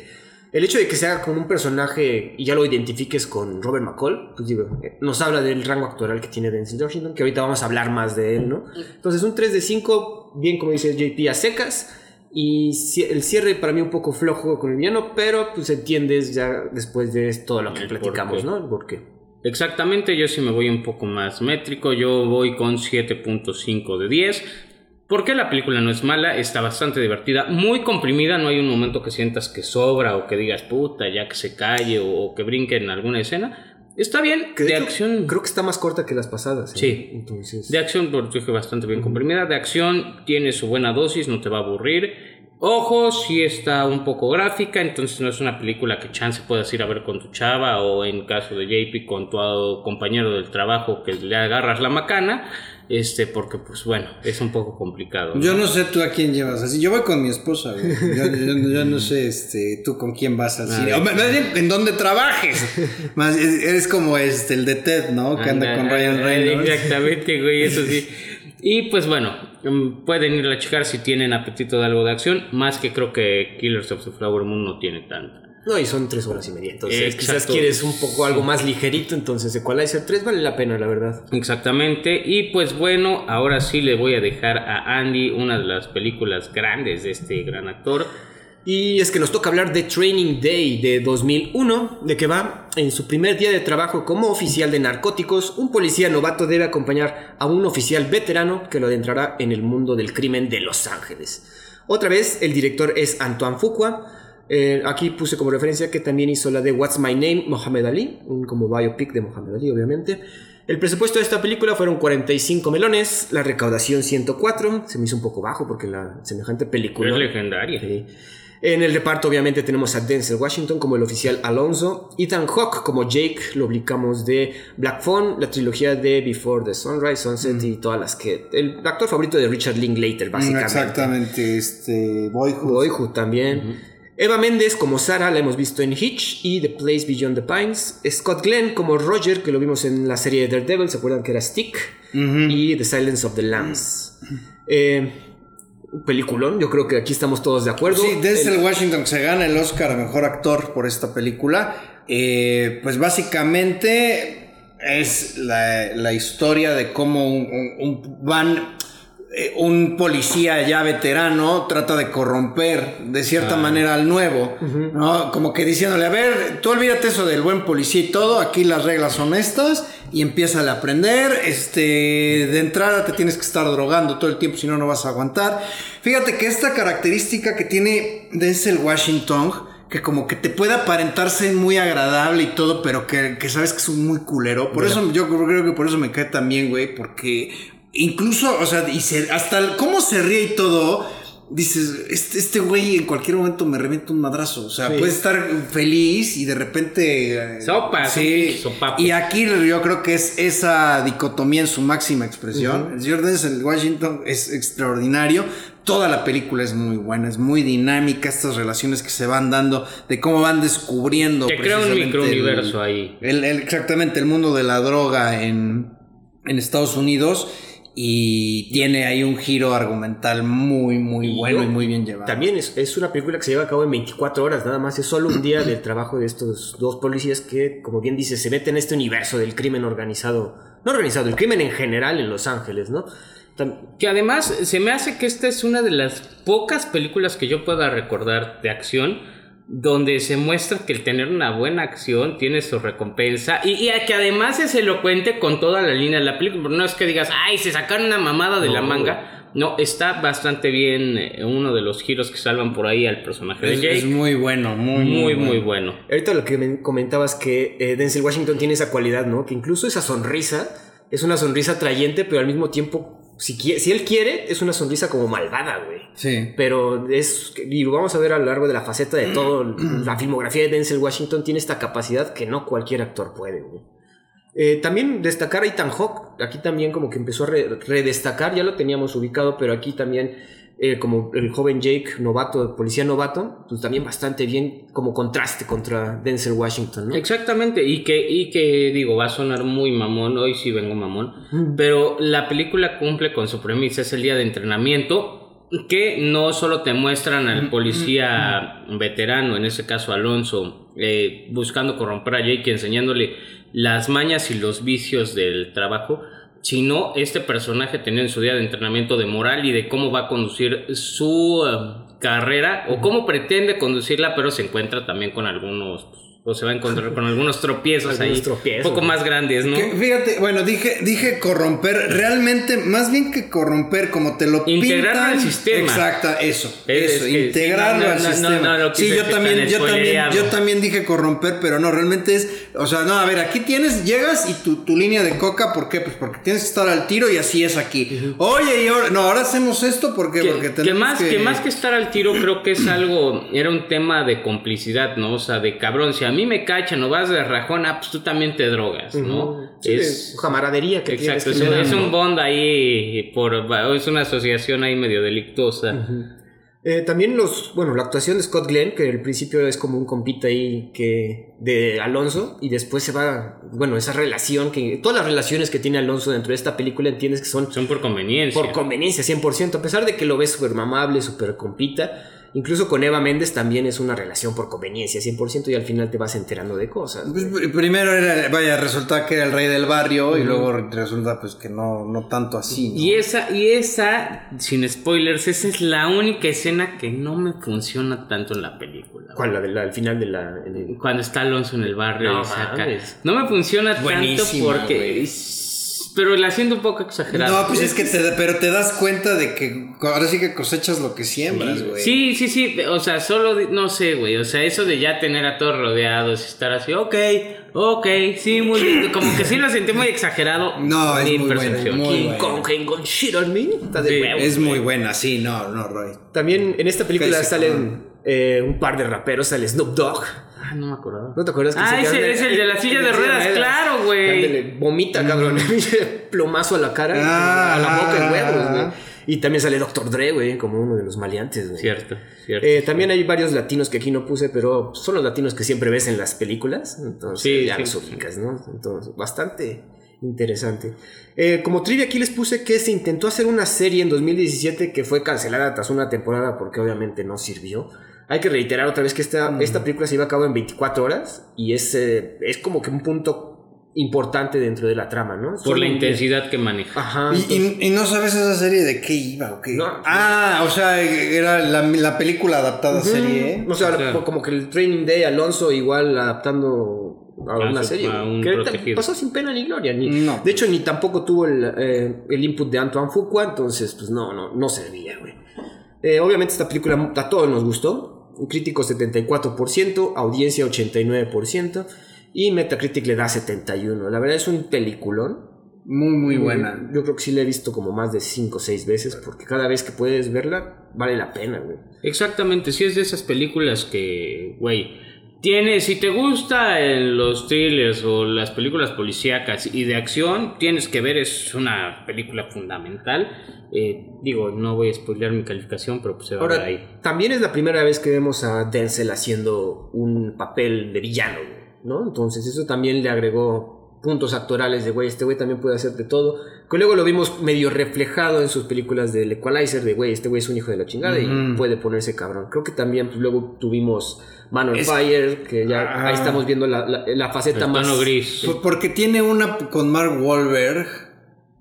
el hecho de que se haga con un personaje y ya lo identifiques con Robert McCall, pues digo, eh, nos habla del rango actoral que tiene Denzel Washington, que ahorita vamos a hablar más de él, ¿no? Entonces un 3 de 5, bien como dice JP, a secas, y el cierre para mí un poco flojo con el villano, pero pues entiendes ya después de todo lo que El platicamos. ¿no? El porqué. Exactamente, yo sí me voy un poco más métrico. Yo voy con 7.5 de 10. Porque la película no es mala, está bastante divertida, muy comprimida, no hay un momento que sientas que sobra o que digas puta, ya que se calle o, o que brinque en alguna escena. Está bien, Que de, de hecho, acción. Creo que está más corta que las pasadas. ¿eh? Sí. Entonces. De acción, por dije bastante bien comprimida. De acción tiene su buena dosis, no te va a aburrir. Ojo, sí está un poco gráfica, entonces no es una película que chance puedas ir a ver con tu chava o en caso de JP con tu ah, compañero del trabajo que le agarras la macana, este, porque pues bueno, es un poco complicado. ¿no? Yo no sé tú a quién llevas así. Yo voy con mi esposa, güey. Yo, yo- yo no sé este, tú con quién vas al cine. O más bien, en dónde trabajes. Más, eres como este, el de Ted, ¿no? Que anda con Ryan Reynolds. Exactamente, güey, eso sí. Y pues bueno, pueden ir a checar si tienen apetito de algo de acción, más que creo que Killers of the Flower Moon no tiene tanta. No, y son tres horas y media. Entonces, Exacto. quizás quieres un poco algo más ligerito. Entonces, Equalizer 3 vale la pena, la verdad. Exactamente, y pues bueno, ahora sí le voy a dejar a Andy una de las películas grandes de este gran actor. Y es que nos toca hablar de Training Day de 2001, de que va en su primer día de trabajo como oficial de narcóticos, un policía novato debe acompañar a un oficial veterano que lo adentrará en el mundo del crimen de Los Ángeles. Otra vez, el director es Antoine Fuqua. Eh, aquí puse como referencia que también hizo la de What's My Name, Mohamed Ali, un como biopic de Mohamed Ali, obviamente. El presupuesto de esta película fueron 45 melones, la recaudación 104, se me hizo un poco bajo porque la semejante película... Es legendaria. Sí. En el reparto obviamente tenemos a Denzel Washington como el oficial Alonso, Ethan Hawke como Jake, lo ubicamos de Black Phone, la trilogía de Before the Sunrise, Sunset y todas las que... El actor favorito de Richard Linklater, básicamente. Exactamente, este, Boyhood. Boyhood también. Eva Méndez como Sara, la hemos visto en Hitch y The Place Beyond the Pines. Scott Glenn como Roger, que lo vimos en la serie de Daredevil, ¿se acuerdan que era Stick? Y The Silence of the Lambs. Eh, peliculón, yo creo que aquí estamos todos de acuerdo. Sí, Denzel El- Washington se gana el Oscar a Mejor Actor por esta película. Eh, pues básicamente es la, la historia de cómo un, un- un- van... eh, Un policía ya veterano trata de corromper de cierta manera al nuevo, ¿no? Como que diciéndole, a ver, tú olvídate eso del buen policía y todo, aquí las reglas son estas y empieza a aprender, este, de entrada te tienes que estar drogando todo el tiempo, si no, no vas a aguantar. Fíjate que esta característica que tiene Denzel Washington, que como que te puede aparentarse muy agradable y todo, pero que, que sabes que es un muy culero. Por eso yo creo que por eso me cae tan bien, güey, porque incluso, o sea, y se- hasta el- cómo se ríe y todo. Dices, este, este güey en cualquier momento me revienta un madrazo. O sea, Sí. puede estar feliz y de repente. eh, Sopas, un Sí. sopapo. Y aquí yo creo que es esa dicotomía en su máxima expresión. El señor Denzel Washington es extraordinario. Toda la película es muy buena, es muy dinámica. Estas relaciones que se van dando, de cómo van descubriendo. Te crea un microuniverso ahí. el- el- exactamente, el mundo de la droga en, en Estados Unidos. Y tiene ahí un giro argumental muy, muy Y bueno yo- y muy bien llevado. También es, es una película que se lleva a cabo en 24 horas, nada más. Es solo un día del trabajo de estos dos policías que, como bien dice, se meten en este universo del crimen organizado. No organizado, el crimen en general en Los Ángeles, ¿no? Tam- Que además se me hace que esta es una de las pocas películas que yo pueda recordar de acción donde se muestra que el tener una buena acción tiene su recompensa y, y a que además es elocuente con toda la línea de la película. No es que digas, ay, se sacaron una mamada de la manga. No, está bastante bien eh, uno de los giros que salvan por ahí al personaje de Es, Jake. es muy bueno, muy, muy, muy bueno. Ahorita lo que me comentabas que eh, Denzel Washington tiene esa cualidad, ¿no? Que incluso esa sonrisa es una sonrisa atrayente, pero al mismo tiempo, si, si él quiere, es una sonrisa como malvada, güey. Sí. Pero es, y lo vamos a ver a lo largo de la faceta de todo, <clears throat> la filmografía de Denzel Washington tiene esta capacidad que no cualquier actor puede, güey. Eh, también destacar a Ethan Hawke, aquí también como que empezó a re- redestacar, ya lo teníamos ubicado, pero aquí también eh, como el joven Jake, novato, policía novato, pues también bastante bien como contraste contra Denzel Washington, ¿no? Exactamente, y que, y que digo, va a sonar muy mamón, hoy sí vengo mamón, pero la película cumple con su premisa, es el día de entrenamiento, que no solo te muestran al policía veterano, en ese caso Alonso, eh, buscando corromper a Jake, enseñándole las mañas y los vicios del trabajo, sino este personaje teniendo su día de entrenamiento de moral y de cómo va a conducir su eh, carrera o cómo pretende conducirla, pero se encuentra también con algunos, o se va a encontrar con algunos tropiezos Algunos ahí, tropiezos, un poco más grandes, ¿no? Que, fíjate, bueno, dije, dije corromper, realmente, más bien que corromper, como te lo Integrarlo pintan. al sistema. Exacto, eso, Es- eso, es que- integrarlo sí, no, al no, no, sistema. no, sí, yo también, yo también, yo también dije corromper, pero no, realmente es, o sea, no, a ver, aquí tienes, llegas y tu, tu línea de coca, ¿por qué? Pues porque tienes que estar al tiro y así es aquí. Oye, y ahora, no, ahora hacemos esto porque, que, porque que tenemos más que... más que estar al tiro creo que es algo era un tema de complicidad no o sea de cabrón si a mí me cachan o vas de rajón ah pues tú también te drogas no Sí, es de camaradería que exacto tienes es un bond ahí por es una asociación ahí medio delictuosa. Eh, también los, bueno, la actuación de Scott Glenn, que al principio es como un compita ahí que de Alonso y después se va, bueno, esa relación que todas las relaciones que tiene Alonso dentro de esta película entiendes que son son por conveniencia. por conveniencia 100%, a pesar de que lo ves súper mamable, súper compita. Incluso con Eva Méndez también es una relación por conveniencia 100% y al final te vas enterando de cosas. Pues, pr- primero era, vaya, resulta que era el rey del barrio y luego resulta pues que no, no tanto así. ¿no? y esa y esa sin spoilers esa es la única escena que no me funciona tanto en la película ¿Cuál? La del al final de la... de- Cuando está Alonso en el barrio No y saca. mames. No me funciona tanto porque. Pero la siento un poco exagerada. No, pues es que te, pero te das cuenta de que ahora sí que cosechas lo que siembras, güey. Sí, sí, sí. O sea, solo. No sé, güey. O sea, eso de ya tener a todos rodeados y estar así, ok, ok, sí, muy bien. Como que sí lo sentí muy exagerado. No, es muy bueno, percepción. muy King gonna shit on me. Está de Sí, huevos, Es muy buena, sí, no, no, Roy. También en esta película salen eh, un par de raperos, sale Snoop Dogg. Ah, no me acordaba. ¿No te acuerdas que Ah, se ese es el de la silla de ruedas, claro, güey. Vomita, cabrón. <laughs> Plomazo a la cara, Ah, a la boca en huevos, güey. Y también sale Dr. Dre, güey, como uno de los maleantes, güey. Cierto, cierto. Eh, también hay varios latinos que aquí no puse, pero son los latinos que siempre ves en las películas. Entonces Sí, ya sí. los ubicas, ¿no? Entonces, bastante interesante. Eh, como trivia aquí les puse que se intentó hacer una serie en 2017 que fue cancelada tras una temporada porque obviamente no sirvió. Hay que reiterar otra vez que esta, esta película se lleva a cabo en 24 horas y es, eh, es como que un punto importante dentro de la trama, ¿no? Por la intensidad que maneja. Ajá. Y, entonces- y- y no sabes esa serie de qué iba o qué. No. ah, o sea, era la, la película adaptada a serie, ¿eh? O sea, Claro. como que el Training Day Alonso igual adaptando a una serie. a un que pasó sin pena ni gloria. Ni, No. De hecho, ni tampoco tuvo el, eh, el input de Antoine Fuqua, entonces, pues no, no, no servía, güey. Eh, obviamente esta película a todos nos gustó. Crítico 74%, audiencia 89% y Metacritic le da 71. La verdad es un peliculón. Muy, muy buena. Yo creo que sí la he visto como más de 5 o 6 veces porque cada vez que puedes verla vale la pena, güey. Exactamente, si es de esas películas que, güey, tiene, si te gustan los thrillers o las películas policíacas y de acción, tienes que ver, es una película fundamental. Eh, digo, no voy a spoilear mi calificación, pero pues se va a ver Ahora, ahí. también es la primera vez que vemos a Denzel haciendo un papel de villano, ¿no? Entonces eso también le agregó puntos actorales de, güey, este güey también puede hacer de todo. Que luego lo vimos medio reflejado en sus películas del Equalizer, de, güey, este güey es un hijo de la chingada y puede ponerse cabrón. Creo que también pues, luego tuvimos Man on Es- Fire, que ya Ah. ahí estamos viendo la, la- la faceta El más... tono gris. Pues porque tiene una con Mark Wahlberg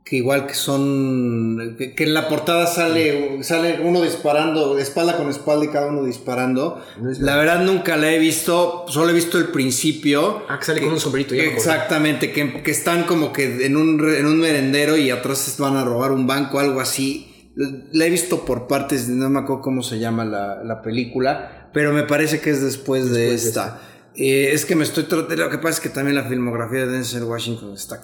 que igual que son, que, que en la portada sale, sale uno disparando, de espalda con espalda y cada uno disparando. No la verdad nunca la he visto, solo he visto el principio. Ah, que sale con un sombrerito. ya. Exactamente, que, que están como que en un, en un merendero y atrás van a robar un banco, algo así. La he visto por partes, no me acuerdo cómo se llama la, la película, pero me parece que es después, de Después de esta. Eh, es que me estoy tratando. Lo que pasa es que también la filmografía de Denzel Washington está,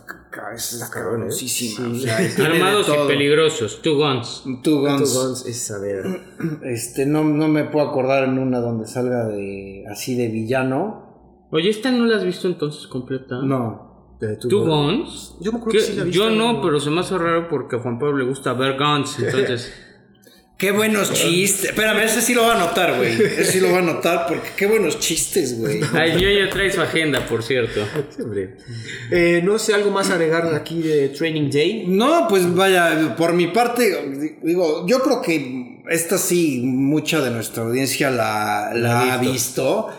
está ¿eh? cabroncísima. Sí. o sea, Armados y peligrosos. Two Guns. Two Two Guns. Guns es, a ver, <clears throat> Este, no, no me puedo acordar en una donde salga de así de villano. Oye, ¿esta no la has visto entonces completa? No. de Two ¿Two Guns. Guns? Yo me que sí la Yo no, pero se me hace raro porque a Juan Pablo le gusta ver guns, <laughs> entonces... Qué buenos chistes. Espérame, ese sí lo va a anotar, güey. <laughs> Ese sí lo va a anotar porque qué buenos chistes, güey. <laughs> Ay, yo ya trae su agenda, por cierto. Eh, no sé, algo más agregar aquí de Training Day. No, pues vaya, por mi parte, digo, yo creo que esta sí, mucha de nuestra audiencia la, la ha visto.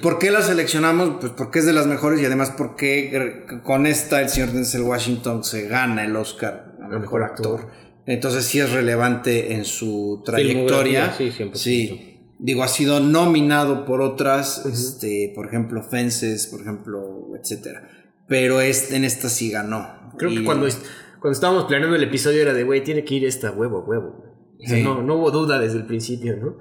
¿Por qué la seleccionamos? Pues porque es de las mejores y además porque con esta el señor Denzel Washington se gana el Oscar a mejor actor. Entonces sí es relevante en su trayectoria. Filmografía, sí, 100%. Sí. Digo, ha sido nominado por otras, este, por ejemplo, Fences, por ejemplo, etcétera. Pero este, en esta sí ganó. Creo Y- que cuando, est- cuando estábamos planeando el episodio era de, güey, tiene que ir esta huevo, huevo. O sea, Sí. no, no hubo duda desde el principio, ¿no?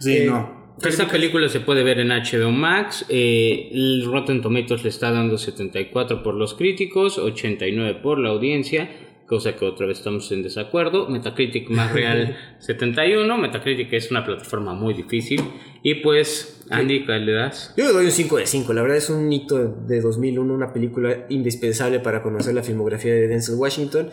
Sí, Eh, no. Esta película se puede ver en HBO Max. eh, el Rotten Tomatoes le está dando 74 por los críticos, 89 por la audiencia, cosa que otra vez estamos en desacuerdo. Metacritic más real <laughs> 71. Metacritic es una plataforma muy difícil. Y pues, Andy, ¿cuál le das? Yo le doy un 5 de 5. La verdad es un hito de 2001, una película indispensable para conocer la filmografía de Denzel Washington.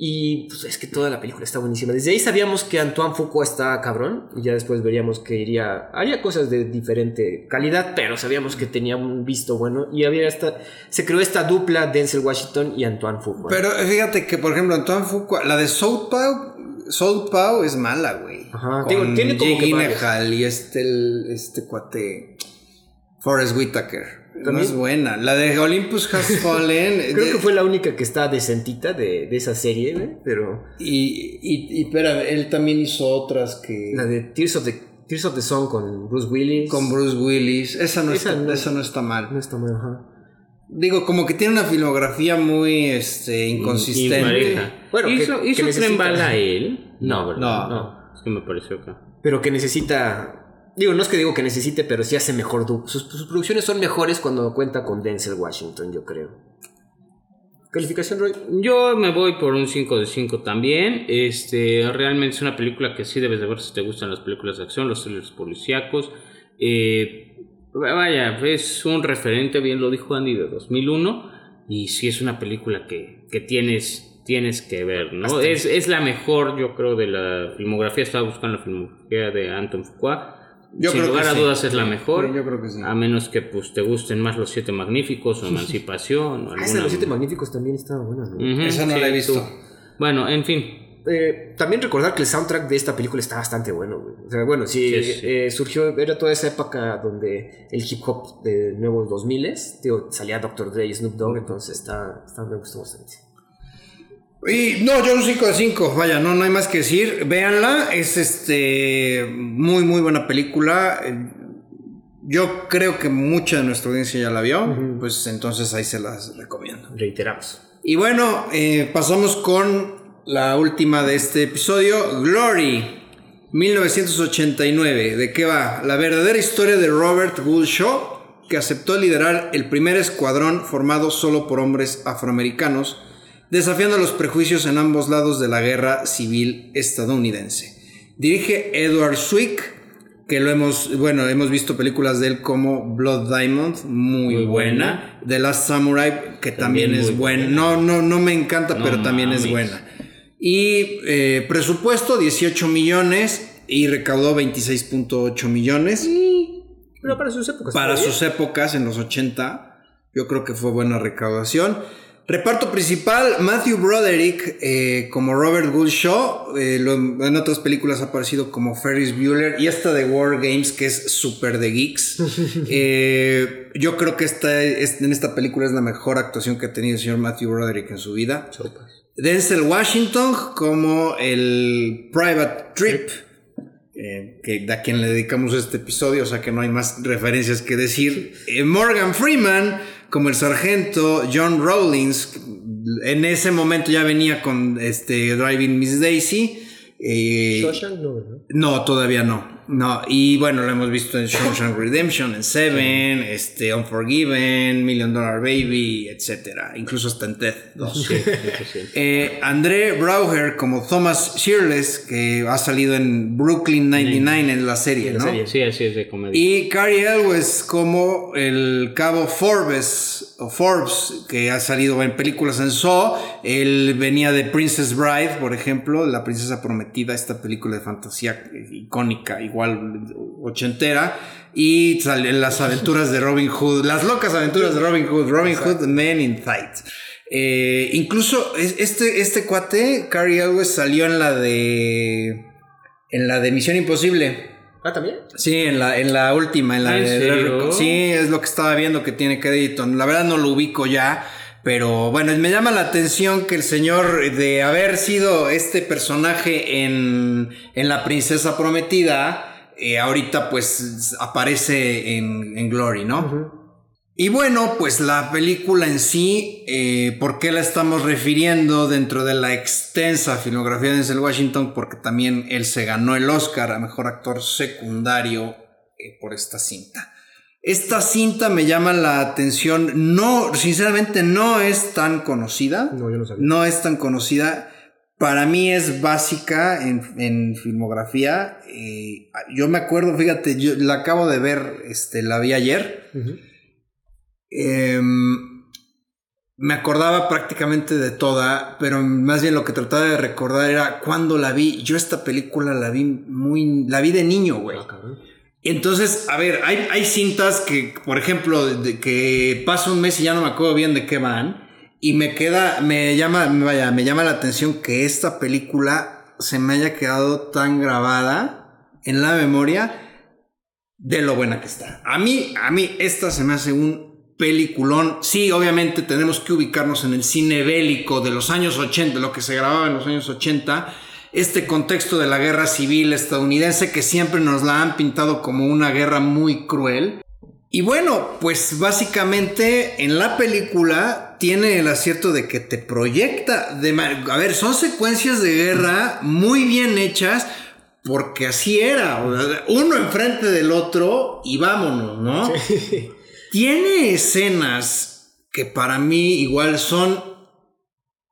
Y pues es que toda la película está buenísima. Desde ahí sabíamos que Antoine Fuqua está cabrón. Y ya después veríamos que iría, haría cosas de diferente calidad, pero sabíamos que tenía un visto bueno. Y había esta, se creó esta dupla Denzel Washington y Antoine Fuqua. Pero fíjate que, por ejemplo, Antoine Fuqua, la de Southpaw, Southpaw es mala, güey. Ajá, Con digo, tiene como Jake que y este, el- este cuate, Forrest Whitaker. No También- es buena. La de Olympus Has <laughs> Fallen. Creo de- que fue la única que está decentita de, de esa serie, güey. Pero Y, y, y espera, él también hizo otras que... la de Tears of the, Tears of the Song con Bruce Willis. Con Bruce Willis. Esa no, Esa está, no- esa no está mal. No está mal, ajá. Digo, como que tiene una filmografía muy este, inconsistente. Pareja. Bueno, que- ¿Hizo, que hizo necesita- Tren Bala él? No, ¿verdad? No. Es que me pareció acá. Pero que necesita. Digo, no es que digo que necesite, pero sí hace mejor. Sus, sus producciones son mejores cuando cuenta con Denzel Washington, yo creo. ¿Calificación, Roy? Yo me voy por un 5 de 5 también. Este, realmente es una película que sí debes de ver si te gustan las películas de acción, los thrillers policíacos. Eh, vaya, es un referente, bien lo dijo Andy, de 2001. Y sí es una película que, que tienes, tienes que ver, ¿no? Es, es la mejor, yo creo, de la filmografía. Estaba buscando la filmografía de Anton Fuqua. Yo Sin creo lugar que a sí. dudas es la mejor. Sí, yo creo que sí. A menos que pues, te gusten más los siete magníficos o emancipación. o Ah, esa de los siete magníficos también estaba buena, ¿no? Esa no sí, la he visto. tú. Bueno, en fin. Eh, también recordar que el soundtrack de esta película está bastante bueno, güey. O sea, bueno, sí, Sí, sí. eh, surgió, era toda esa época donde el hip hop de nuevos 2000 digo, salía Dr. Dre y Snoop Dogg, entonces está, está, me gustó bastante. Y no, yo un 5 de 5, vaya, no, no hay más que decir. Véanla, es este muy, muy buena película. Eh, Yo creo que mucha de nuestra audiencia ya la vio, pues entonces ahí se las recomiendo. Reiteramos. Y bueno, eh, pasamos con la última de este episodio, Glory, 1989. ¿De qué va? La verdadera historia de Robert Gould Shaw, que aceptó liderar el primer escuadrón formado solo por hombres afroamericanos, desafiando los prejuicios en ambos lados de la guerra civil estadounidense. Dirige Edward Swick, que lo hemos, bueno, hemos visto películas de él como Blood Diamond, muy, Muy buena. buena. The Last Samurai, que también, También es buena. buena. No, no, no me encanta, No pero también es buena. Y eh, presupuesto 18 millones y recaudó 26.8 millones. Pero para sus épocas. Para sus épocas, en los 80, yo creo que fue buena recaudación. Reparto principal, Matthew Broderick eh, como Robert Gould Shaw. eh, lo- en otras películas ha aparecido como Ferris Bueller. Y esta de War Games, que es súper de geeks. <laughs> Eh, yo creo que esta, es- en esta película es la mejor actuación que ha tenido el señor Matthew Broderick en su vida. Denzel Washington como el Private Trip, eh, que a quien le dedicamos este episodio, o sea que no hay más referencias que decir. Eh, Morgan Freeman como el sargento, John Rawlins, en ese momento ya venía con este Driving Miss Daisy. Eh, no, no, todavía no. No, y bueno, lo hemos visto en Shawshank Redemption, en Seven, este, Unforgiven, Million Dollar Baby, etcétera. Incluso hasta en Ted 2. <laughs> eh, André Brauer como Thomas Shearless, que ha salido en Brooklyn 99 en la serie, ¿no? Sí, así es de comedia. Y Carrie Elwes como el cabo Forbes, o Forbes, que ha salido en películas en Saw. Él venía de Princess Bride, por ejemplo, La Princesa Prometida, esta película de fantasía icónica, igual ochentera. Y en las aventuras de Robin Hood, las locas aventuras de Robin Hood, Robin Hood, Men in Fight. Eh, incluso este, este cuate, Carrie Elwes, salió en la de. En la de Misión Imposible. Ah, también. Sí, en la, en la última, en la ¿En de. serio? Sí, es lo que estaba viendo que tiene crédito. La verdad no lo ubico ya. Pero bueno, me llama la atención que el señor, de haber sido este personaje en, en La Princesa Prometida, eh, ahorita pues aparece en, en Glory, ¿no? Y bueno, pues la película en sí, eh, ¿por qué la estamos refiriendo dentro de la extensa filmografía de Denzel Washington? Porque también él se ganó el Oscar a Mejor Actor Secundario eh, por esta cinta. Esta cinta me llama la atención, no, sinceramente no es tan conocida, No, yo no sabía. no es tan conocida. Para mí es básica en, en filmografía. Eh, yo me acuerdo, fíjate, yo la acabo de ver, este, la vi ayer. Em, me acordaba prácticamente de toda, pero más bien lo que trataba de recordar era cuando la vi. Yo esta película la vi muy, la vi de niño, güey. Ah. Entonces, a ver, hay, hay cintas que, por ejemplo, de, de que pasa un mes y ya no me acuerdo bien de qué van. Y me queda, me llama, vaya, me llama la atención que esta película se me haya quedado tan grabada en la memoria de lo buena que está. A mí, a mí, esta se me hace un peliculón. Sí, obviamente tenemos que ubicarnos en el cine bélico de los años 80, lo que se grababa en los años 80. Este contexto de la guerra civil estadounidense que siempre nos la han pintado como una guerra muy cruel. Y bueno, pues básicamente en la película tiene el acierto de que te proyecta. De a ver, son secuencias de guerra muy bien hechas porque así era. Uno enfrente del otro y vámonos, ¿no? Tiene escenas que para mí igual son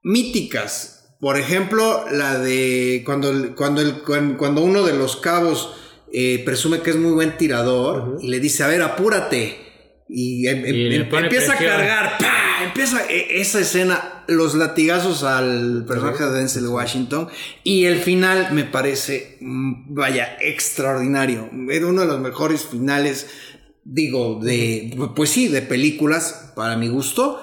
míticas. Por ejemplo, la de cuando, cuando, el- cuan- cuando uno de los cabos eh, presume que es muy buen tirador y le dice, a ver, apúrate. Y, em- em- Y em- empieza presión. a cargar. ¡pah! Empieza e- esa escena, los latigazos al personaje de Denzel Washington. Y el final me parece, mm, vaya, extraordinario. Era uno de los mejores finales, digo, de, pues sí, de películas, para mi gusto.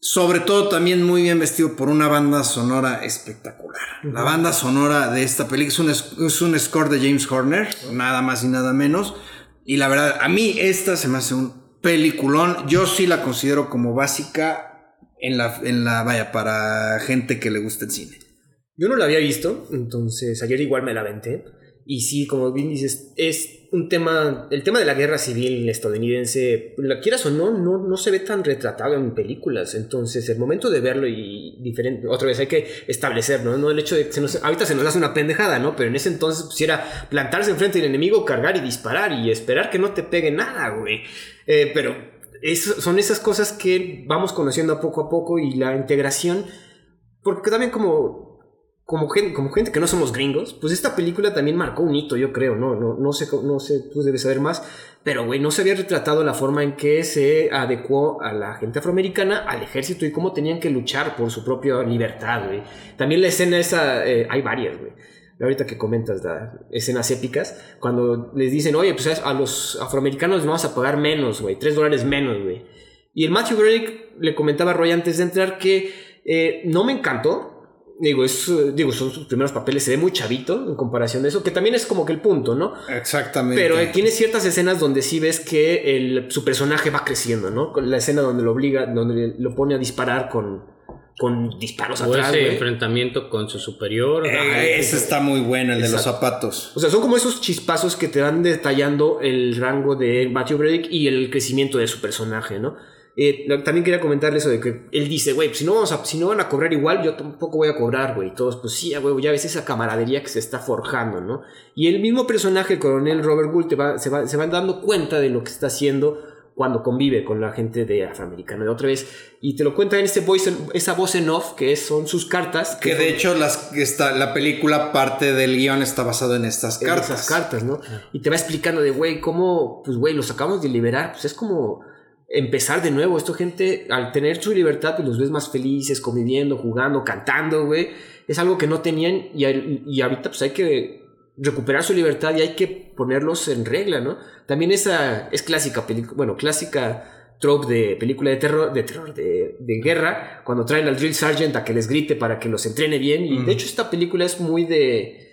Sobre todo también muy bien vestido por una banda sonora espectacular. La banda sonora de esta película es un, es- un score de James Horner, nada más y nada menos. Y la verdad, a mí esta se me hace un peliculón. Yo sí la considero como básica en la, en la, vaya, para gente que le gusta el cine. Yo no la había visto, entonces ayer igual me la aventé. Y sí, como bien dices, es un tema, el tema de la guerra civil estadounidense, la quieras o no, no, no se ve tan retratado en películas. Entonces, el momento de verlo y diferente, otra vez hay que establecer, ¿no? No el hecho de que se nos, ahorita se nos hace una pendejada, ¿no? Pero en ese entonces pues, era plantarse enfrente del enemigo, cargar y disparar y esperar que no te pegue nada, güey. Eh, pero son esas cosas que vamos conociendo poco a poco y la integración, porque también como como gente, que no somos gringos, pues esta película también marcó un hito, yo creo, ¿no? No, sé, tú debes saber más, pero, güey, no se había retratado la forma en que se adecuó a la gente afroamericana al ejército y cómo tenían que luchar por su propia libertad, güey. También la escena esa, eh, hay varias, güey. Ahorita que comentas las escenas épicas, cuando les dicen, oye, pues a los afroamericanos les vamos a pagar menos, güey, tres dólares menos, güey. Y el Matthew Broderick le comentaba a Roy antes de entrar que eh, no me encantó, Digo, es, digo, son sus primeros papeles, se ve muy chavito en comparación de eso, que también es como que el punto, ¿no? Exactamente. Pero eh, tiene ciertas escenas donde sí ves que el, su personaje va creciendo, ¿no? Con la escena donde lo obliga, donde lo pone a disparar con, con disparos O atrás, ese enfrentamiento con su superior. Eh, ese está muy bueno, el de los zapatos. O sea, son como esos chispazos que te van detallando el rango de Matthew Broderick y el crecimiento de su personaje, ¿no? Eh, lo- también quería comentarle eso de que él dice, güey, pues si no, vamos a, si no van a cobrar igual, yo tampoco voy a cobrar, güey. Y Todos, pues sí, güey, ya ves esa camaradería que se está forjando, ¿no? Y el mismo personaje, el coronel Robert Gould, te va- se, va- se van dando cuenta de lo que está haciendo cuando convive con la gente de afroamericana. De otra vez, y te lo cuenta en este voice en- esa voz en off, que es- son sus cartas. Que de hecho las, está, la película, parte del guion está basado en estas en cartas. esas cartas, ¿no? Y te va explicando de, güey, cómo, pues, güey, los acabamos de liberar, pues es como empezar de nuevo. Esto, gente, al tener su libertad, pues los ves más felices, conviviendo, jugando, cantando, güey. Es algo que no tenían y, y ahorita, pues hay que recuperar su libertad y hay que ponerlos en regla, ¿no? También esa es clásica película, bueno, clásica trope de película de terror, de terror, de, de guerra, cuando traen al drill sergeant a que les grite para que los entrene bien. Y de hecho esta película es muy de,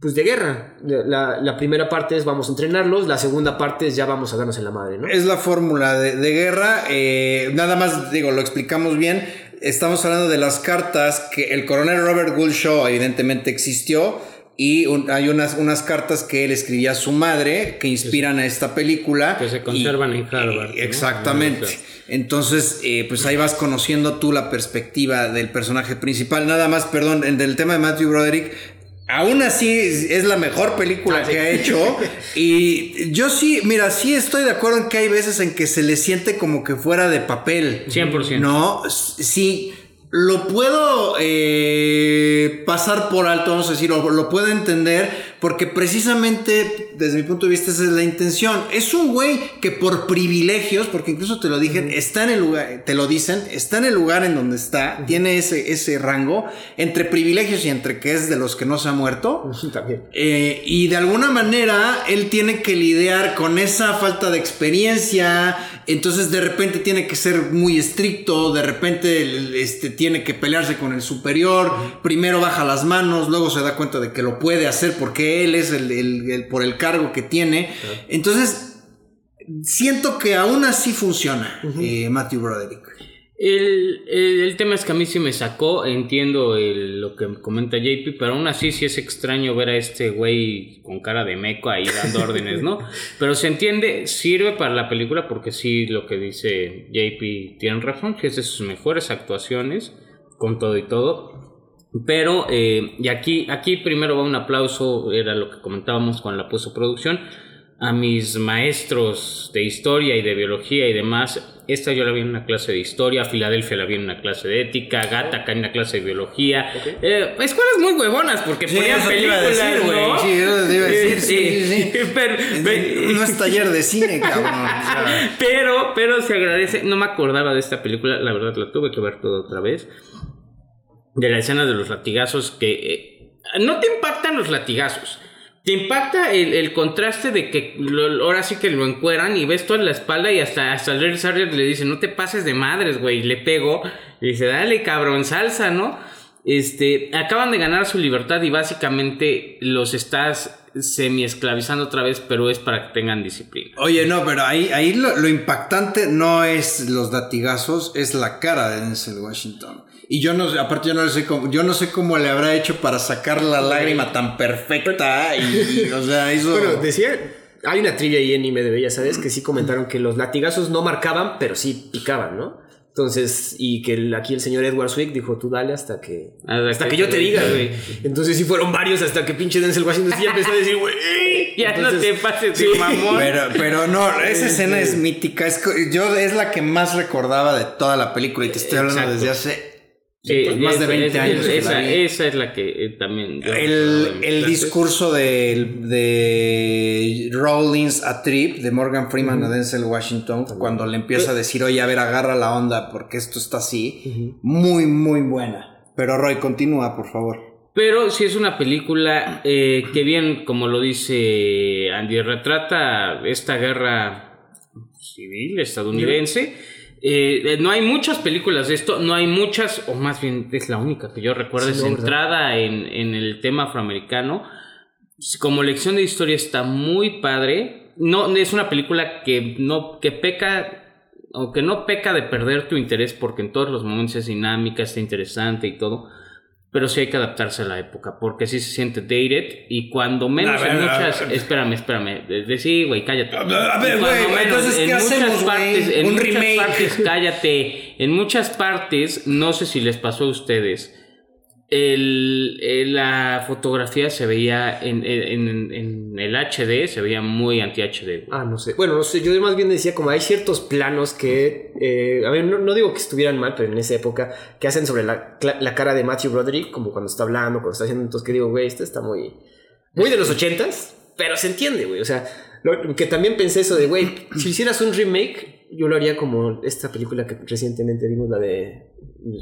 pues de guerra. La, la primera parte es vamos a entrenarlos, la segunda parte es ya vamos a darnos en la madre, ¿no? Es la fórmula de, de guerra. eh, nada más, digo, lo explicamos bien. Estamos hablando de las cartas que el coronel Robert Gould Shaw evidentemente existió. Y un- hay unas, unas cartas que él escribía a su madre que inspiran a esta película. Que se y- conservan en Harvard, ¿no? Exactamente. Entonces, eh, pues ahí vas conociendo tú la perspectiva del personaje principal. Nada más, perdón, en el tema de Matthew Broderick. Aún así es la mejor película Ah, sí. que ha hecho. <laughs> Y yo sí, mira, sí estoy de acuerdo en que hay veces en que se le siente como que fuera de papel. 100%. No, sí. Lo puedo eh, pasar por alto, vamos a decir, o lo puedo entender, porque precisamente, desde mi punto de vista, esa es la intención. Es un güey que por privilegios, porque incluso te lo dije, está en el lugar, te lo dicen, está en el lugar en donde está, tiene ese, ese rango, entre privilegios y entre que es de los que no se ha muerto. También. Eh, y de alguna manera él tiene que lidiar con esa falta de experiencia. Entonces de repente tiene que ser muy estricto. De repente este, tiene que pelearse con el superior. Primero baja las manos. Luego se da cuenta de que lo puede hacer porque él es el, el- el- por el cargo que tiene. Entonces siento que aún así funciona eh, Matthew Broderick. El, el- el tema es que a mí sí me sacó, entiendo el- lo que comenta JP, pero aún así sí es extraño ver a este güey con cara de meco ahí dando <laughs> órdenes, ¿no? Pero se entiende, sirve para la película porque sí lo que dice JP tiene razón, que es de sus mejores actuaciones, con todo y todo. Pero, eh, y aquí, aquí primero va un aplauso, era lo que comentábamos con la postproducción, a mis maestros de historia y de biología y demás. Esta yo la vi en una clase de historia, Filadelfia la vi en una clase de ética, Gata acá en una clase de biología. Eh, escuelas muy huevonas porque Sí, ponían te iba a películas, decir, güey. ¿no? Sí, eso te iba a decir, sí, sí, sí. <laughs> Pero, pero- No es taller de cine, cabrón. <laughs> Pero, pero se agradece. No me acordaba de esta película, la verdad la tuve que ver toda otra vez. De la escena de los latigazos que eh, no te impactan los latigazos. Te impacta el, el contraste de que lo- ahora sí que lo encueran y ves toda la espalda y hasta, hasta el le dice, no te pases de madres, güey. Y le pego. Y dice, dale, cabrón, salsa, ¿no? Este, acaban de ganar su libertad y básicamente los estás semi esclavizando otra vez, pero es para que tengan disciplina. Oye, no, pero ahí, ahí lo, lo impactante no es los latigazos, es la cara de Denzel Washington. Y yo no sé, aparte yo no sé cómo, yo no sé cómo le habrá hecho para sacar la lágrima tan perfecta y, y, o sea, hizo... Bueno, decía, hay una trivia ahí en IMDB, ya sabes, que sí comentaron que los latigazos no marcaban, pero sí picaban, ¿no? Entonces, y que el- aquí el señor Edward Swick dijo, tú dale hasta que... Hasta Hasta que que yo te diga, güey. <laughs> Entonces sí fueron varios hasta que pinche Denzel Washington sí empezó a decir, güey. <laughs> Ya no te pases sí. mamón. Pero, pero no, <laughs> esa escena es mítica. Es, co- yo es la que más recordaba de toda la película y te estoy hablando Exacto. desde hace Sí, pues, más de esa- 20 esa- años. Esa, es la que eh, también. El, el discurso de, de Rollins a Trip, de Morgan Freeman a Denzel Washington, cuando le empieza a decir, oye, a ver, agarra la onda porque esto está así, muy, muy buena. Pero Roy, continúa, por favor. Pero sí es una película eh, que bien, como lo dice Andy, retrata esta guerra civil estadounidense. Eh, eh, no hay muchas películas de esto, no hay muchas, o más bien es la única que yo recuerdo, Sí, es centrada en, en el tema afroamericano. Como lección de historia está muy padre. No, es una película que no, que peca aunque no peca de perder tu interés porque en todos los momentos es dinámica, está interesante y todo, pero sí hay que adaptarse a la época, porque sí se siente dated y cuando menos ver, en muchas... ver. espérame, espérame, sí, güey, cállate. A ver, güey, menos, entonces, ¿qué en muchas hacemos, güey? partes, en Un muchas remake. partes, cállate, en muchas partes, no sé si les pasó a ustedes, el, el- la fotografía se veía en, en- en- el HD, se veía muy anti-HD. Ah, no sé. Bueno, no sé. Yo más bien decía como hay ciertos planos que. eh, a ver, no, no digo que estuvieran mal, pero en esa época. Que hacen sobre la, la cara de Matthew Broderick. Como cuando está hablando, cuando está haciendo. Entonces que digo, güey, esto está muy. Muy de los ochentas. Pero se entiende, güey. O sea, lo- que también pensé eso de, güey, si hicieras un remake, yo lo haría como esta película que recientemente vimos, la de.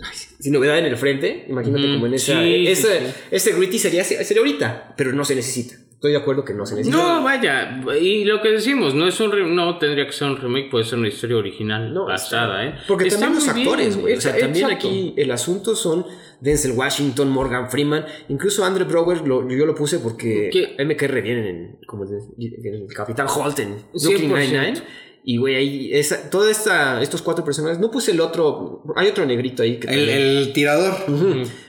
ay, Sin novedad en el frente. Imagínate como en esa. Sí, sí, ese, sí. ese gritty sería, sería ahorita, pero no se necesita. Estoy de acuerdo que no se necesita. No, vaya, y lo que decimos, no es un no tendría que ser un remake, puede ser una historia original No, basada, ¿eh? Porque Está también los actores, güey. O sea, también exacto. aquí el asunto son Denzel Washington, Morgan Freeman, incluso Andrew Brower, lo- yo lo puse porque ¿Qué? él me cae re bien en, como el, el Capitán Holt en 100%. Brooklyn Nine-Nine. Y güey, ahí, esa, toda esta, estos cuatro personajes, no puse el otro, hay otro negrito ahí que, El, también- el tirador.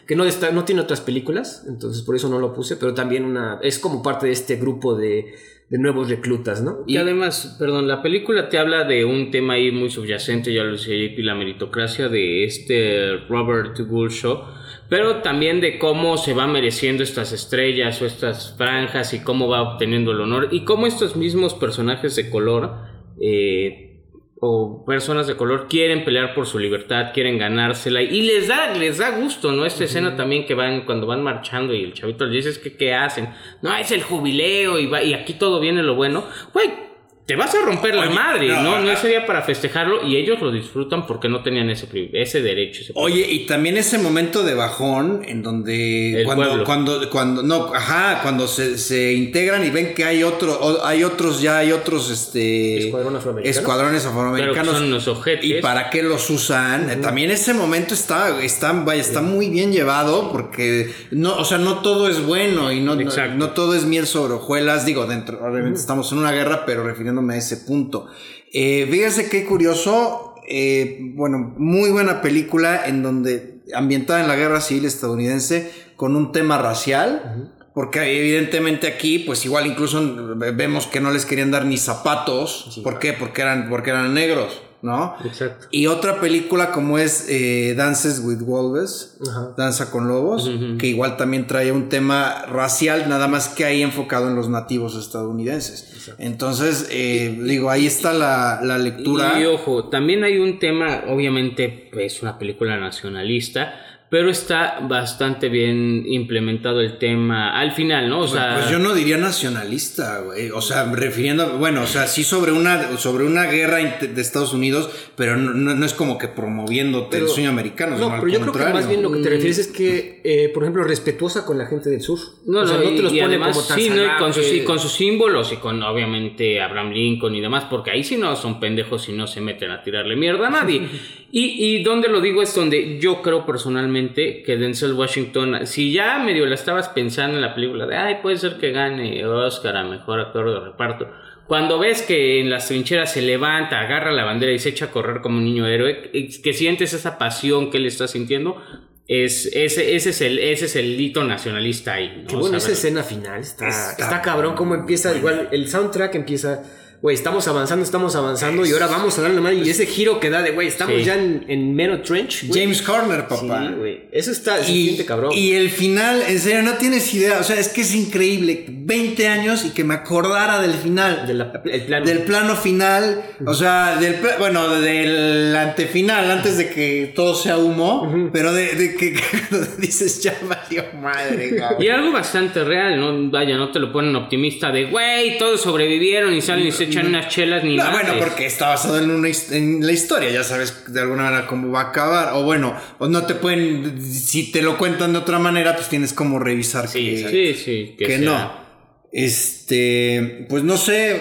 Que no, está, no tiene otras películas, entonces por eso no lo puse, pero también una, es como parte de este grupo de, de nuevos reclutas, ¿no? Y además, perdón, la película te habla de un tema ahí muy subyacente, ya lo decía JP, la meritocracia de este Robert Gulshaw, pero también de cómo se va mereciendo estas estrellas o estas franjas y cómo va obteniendo el honor y cómo estos mismos personajes de color eh, o personas de color quieren pelear por su libertad, quieren ganársela y les da, les da gusto, ¿no? Esta escena también que van cuando van marchando y el chavito les dice que qué hacen, no, es el jubileo y, va, y aquí todo viene lo bueno, güey. Te vas a romper la Oye, madre, no, ¿no? No ese día para festejarlo y ellos lo disfrutan porque no tenían ese, ese derecho. ese Oye, y también ese momento de bajón en donde El cuando, pueblo. cuando, cuando, no, ajá, cuando se, se integran y ven que hay otro, o- hay otros, ya hay otros, este, Escuadrón afroamericano. escuadrones Pero afroamericanos. que son unos ojetes. ¿Y para qué los usan? También ese momento está, está, vaya, está muy bien llevado porque no, o sea, no todo es bueno y no, no, todo es miel sobre hojuelas. Digo, dentro, obviamente estamos en una guerra, pero refiriéndome a ese punto. Eh, fíjese qué curioso. eh, bueno, muy buena película en donde ambientada en la guerra civil estadounidense con un tema racial. Porque evidentemente aquí, pues igual incluso vemos que no les querían dar ni zapatos. ¿Por qué? Porque eran, porque eran negros, ¿no? Exacto. Y otra película como es eh, Dances with Wolves, Ajá. Danza con Lobos, que igual también trae un tema racial, nada más que ahí enfocado en los nativos estadounidenses. Entonces, eh, digo, ahí está la, la lectura. Y ojo, también hay un tema, obviamente es una película nacionalista, pero está bastante bien implementado el tema al final, ¿no? O sea, Pues yo no diría nacionalista, güey. O sea, refiriendo, bueno, o sea, sí sobre una, sobre una guerra de Estados Unidos, pero no, no- no es como que promoviendo el sueño americano. sino No, al pero yo creo que más bien lo que te refieres es que, eh, por ejemplo, respetuosa con la gente del sur. No, o sea, no, no te los y pone además, como tan sí, ¿no? Y con, sus, con sus símbolos y con obviamente Abraham Lincoln y demás, porque ahí sí no son pendejos y no se meten a tirarle mierda a nadie. <laughs> y, y donde lo digo es donde yo creo personalmente que Denzel Washington, si ya medio la estabas pensando en la película de, ay, puede ser que gane Oscar a Mejor Actor de Reparto. Cuando ves que en las trincheras se levanta, agarra la bandera y se echa a correr como un niño héroe, que sientes esa pasión que él está sintiendo, es, ese, ese, es el, ese es el hito nacionalista ahí. ¿no? Qué bueno, esa escena final está, Está está, cabrón cómo empieza. Igual el soundtrack empieza. Güey, estamos avanzando, estamos avanzando y ahora vamos a darle madre. Y ese giro que da de, güey, estamos Sí. ya en, en mero trench. James Horner, Sí, papá. güey. Eso está, y, siente cabrón. y el final, en serio, no tienes idea. O sea, es que es increíble. 20 años y que me acordara del final. De la- el plano. Del plano final. O sea, del bueno, del antefinal, antes de que todo sea humo. Pero de, de que <laughs> dices, ya valió madre, <laughs> cabrón. Y algo bastante real, ¿no? Vaya, no te lo ponen optimista de, güey, todos sobrevivieron y salen y se echan unas chelas ni No, nada. bueno, porque está basado en, una, his- en la historia, ya sabes de alguna manera cómo va a acabar. O bueno, o no te pueden, si te lo cuentan de otra manera, pues tienes como revisar que, Sí, sí, que, que no. Este, pues no sé,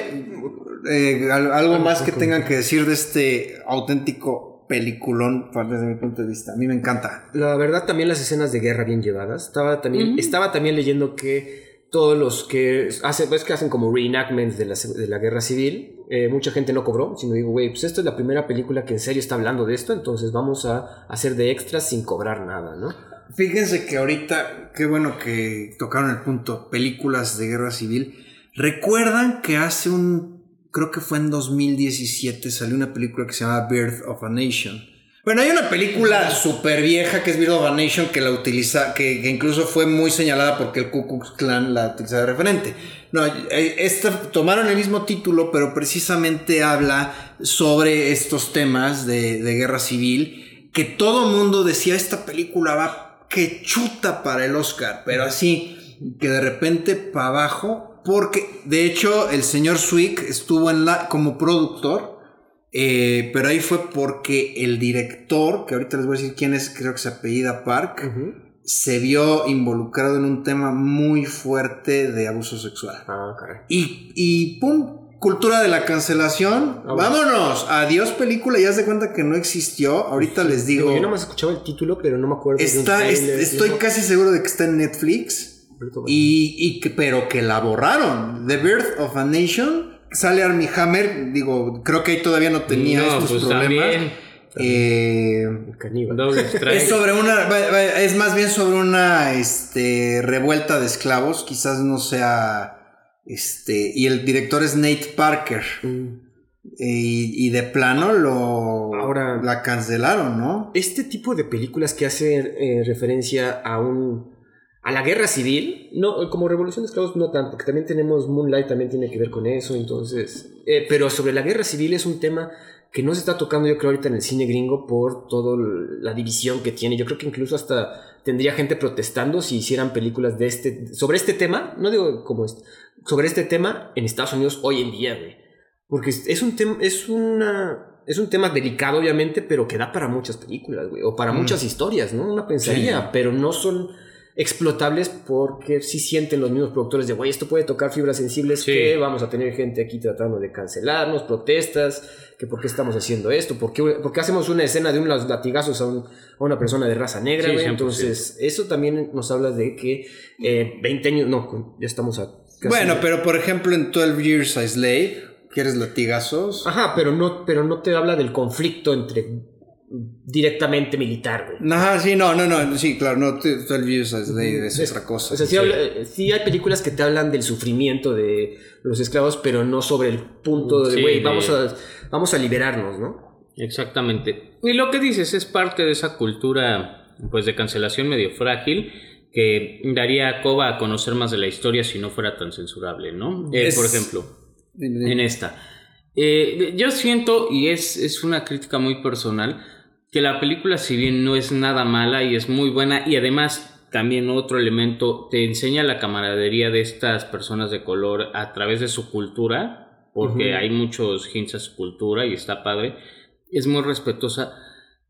eh, al- algo más que tengan que decir de este auténtico peliculón, desde mi punto de vista. A mí me encanta. La verdad, también las escenas de guerra bien llevadas. Estaba también, estaba también leyendo que todos los que hacen, ves que hacen como reenactments de la, de la guerra civil, eh, mucha gente no cobró, sino digo, güey, pues esta es la primera película que en serio está hablando de esto, entonces vamos a hacer de extras sin cobrar nada, ¿no? Fíjense que ahorita, qué bueno que tocaron el punto, películas de guerra civil. ¿Recuerdan que hace un, creo que fue en 2017, salió una película que se llama Birth of a Nation? Bueno, hay una película súper vieja que es Birth of a Nation que la utiliza, que, incluso fue muy señalada porque el Ku Klux Klan la utilizaba de referente. No, eh, esta tomaron el mismo título, pero precisamente habla sobre estos temas de, de guerra civil, que todo mundo decía, esta película va que chuta para el Oscar, pero así, que de repente para abajo, porque de hecho el señor Swick estuvo en la, como productor, eh, pero ahí fue porque el director, que ahorita les voy a decir quién es, creo que se apellida Park, se vio involucrado en un tema muy fuerte de abuso sexual. Ah, caray. Y, y pum, cultura de la cancelación. Ah, bueno. Vámonos. Adiós película, ya se cuenta que no existió. Ahorita les digo. Yo nomás escuchaba el título, pero no me acuerdo. Está, es- estoy casi seguro de que está en Netflix. Y, y pero que la borraron. The Birth of a Nation. Sale Armie Hammer. Digo, creo que ahí todavía no tenía No, estos pues problemas. también. Eh, El caníbal. Doble <laughs> strike. es sobre una. Es más bien sobre una este, revuelta de esclavos. Quizás no sea. Este. Y el director es Nate Parker. Mm. Y, y de plano lo. Ahora- La cancelaron, ¿no? Este tipo de películas que hacen eh, referencia a un a la guerra civil, no, como Revolución de Esclavos no tanto, porque también tenemos Moonlight, también tiene que ver con eso, entonces, eh, pero sobre la guerra civil es un tema que no se está tocando yo creo ahorita en el cine gringo por toda la división que tiene, yo creo que incluso hasta tendría gente protestando si hicieran películas de este, sobre este tema, no digo como este, sobre este tema en Estados Unidos hoy en día, güey. Porque es- un tema, es una, es un tema delicado, obviamente, pero que da para muchas películas, güey, o para Mm. muchas historias, ¿no? Una pensaría, Sí. pero no son explotables porque sí sienten los mismos productores de, güey, esto puede tocar fibras sensibles Sí. que vamos a tener gente aquí tratando de cancelarnos, protestas, que por qué estamos haciendo esto, por qué, por qué hacemos una escena de unos latigazos a, un- a una persona de raza negra, Sí, güey. 100%. Entonces, eso también nos habla de que eh, 20 años, no, ya estamos a... casi- Bueno, pero por ejemplo en 12 Years a Slave, ¿quieres latigazos? Ajá, pero no, pero no te habla del conflicto entre directamente militar, güey. Ajá, sí, no, no, no, sí, claro, no, 12 Years a Slave es, Es- otra cosa. O sea, sí, habla- eh, sí hay películas que te hablan del sufrimiento de los esclavos, pero no sobre el punto de, Sí, güey, de- vamos, a, vamos a liberarnos, ¿no? Exactamente. Y lo que dices es parte de esa cultura pues de cancelación medio frágil que daría a Coba a conocer más de la historia si no fuera tan censurable, ¿no? Eh, Por ejemplo, en esta. Eh, yo siento, y es, es una crítica muy personal, que la película si bien no es nada mala y es muy buena y además también otro elemento te enseña la camaradería de estas personas de color a través de su cultura, porque hay muchos hints a su cultura y está padre, es muy respetuosa.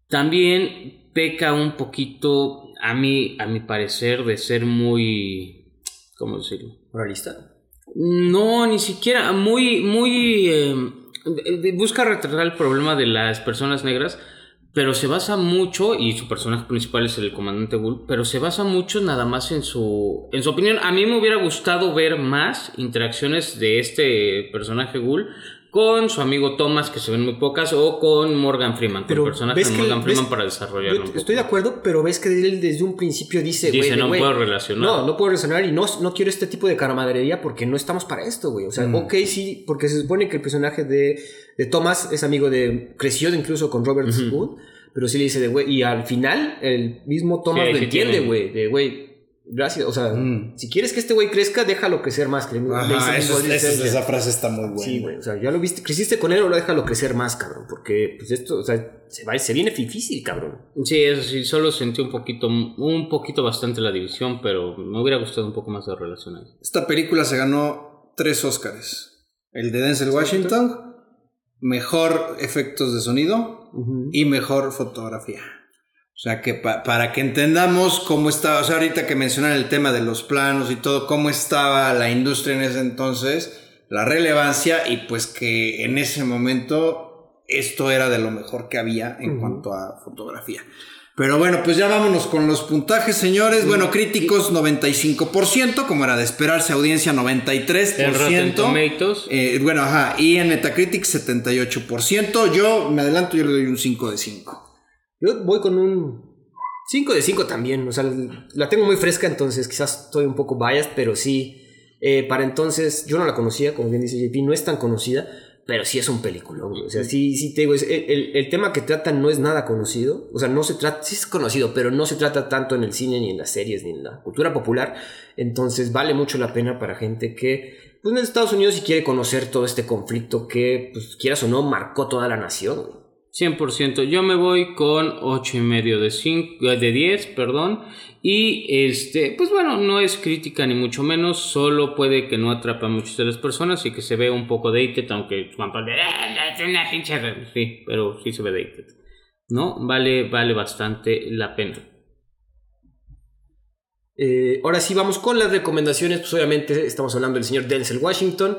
También peca un poquito, a mí, a mi parecer, de ser muy, ¿cómo decirlo? Moralista. No, ni siquiera. Muy, muy. eh, busca retratar el problema de las personas negras, pero se basa mucho, y su personaje principal es el comandante Bull, pero se basa mucho nada más en su, en su opinión. A mí me hubiera gustado ver más interacciones de este personaje Bull con su amigo Thomas, que se ven muy pocas, o con Morgan Freeman, con Pero el personaje de Morgan ves- Freeman para desarrollarlo. Yo estoy de acuerdo, pero ves que él desde un principio dice, Dice, no puedo relacionar. No, no puedo relacionar y no, no quiero este tipo de camaradería porque no estamos para esto, güey. O sea, Mm. ok, sí, porque se supone que el personaje de, de Thomas es amigo de. creció incluso con Robert Ujú. Wood, pero sí le dice de, güey, y al final el mismo Thomas Sí, lo sí entiende, güey, de, güey. Gracias, o sea, Mm. si quieres que este güey crezca, déjalo crecer más. Que Ajá, dice eso- eso- esa frase está muy buena. Sí, güey. O sea, ya lo viste, creciste con él, ahora déjalo crecer más, cabrón. Porque, pues esto, o sea, se, va, se viene difícil, cabrón. Sí, eso sí, solo sentí un poquito, un poquito bastante la división, pero me hubiera gustado un poco más de relación ahí. Esta película se ganó tres Oscars. El de Denzel Washington, mejor efectos de sonido y mejor fotografía. O sea que pa- para que entendamos cómo estaba, o sea, ahorita que mencionan el tema de los planos y todo, cómo estaba la industria en ese entonces, la relevancia y pues que en ese momento esto era de lo mejor que había en cuanto a fotografía. Pero bueno, pues ya vámonos con los puntajes, señores. Bueno, críticos 95%, como era de esperarse, audiencia 93%. En Rotten Tomatoes. Eh, bueno, ajá, y en Metacritic 78%. Yo me adelanto, yo le doy un 5 de 5. Yo voy con un 5 de 5 también. O sea, la tengo muy fresca, entonces quizás estoy un poco biased, pero sí. eh, para entonces, yo no la conocía, como bien dice JP, no es tan conocida, pero sí es un peliculón. O sea, sí, sí te digo, es- el, el- tema que tratan no es nada conocido. O sea, no se trata, sí es conocido, pero no se trata tanto en el cine, ni en las series, ni en la cultura popular. Entonces, vale mucho la pena para gente que, pues, en Estados Unidos, si quiere conocer todo este conflicto que, pues, quieras o no, marcó toda la nación. Güey. 100%. Yo me voy con 8 y medio de 5, de 10, perdón. Y este, pues bueno, no es crítica ni mucho menos, solo puede que no atrapa a muchas de las personas y que se ve un poco dated, aunque Juan Pablo, "Ah, es una pinche re-". sí, pero sí se ve dated. ¿No? Vale, vale bastante la pena. Eh, ahora sí, vamos con las recomendaciones. Pues obviamente estamos hablando del señor Denzel Washington.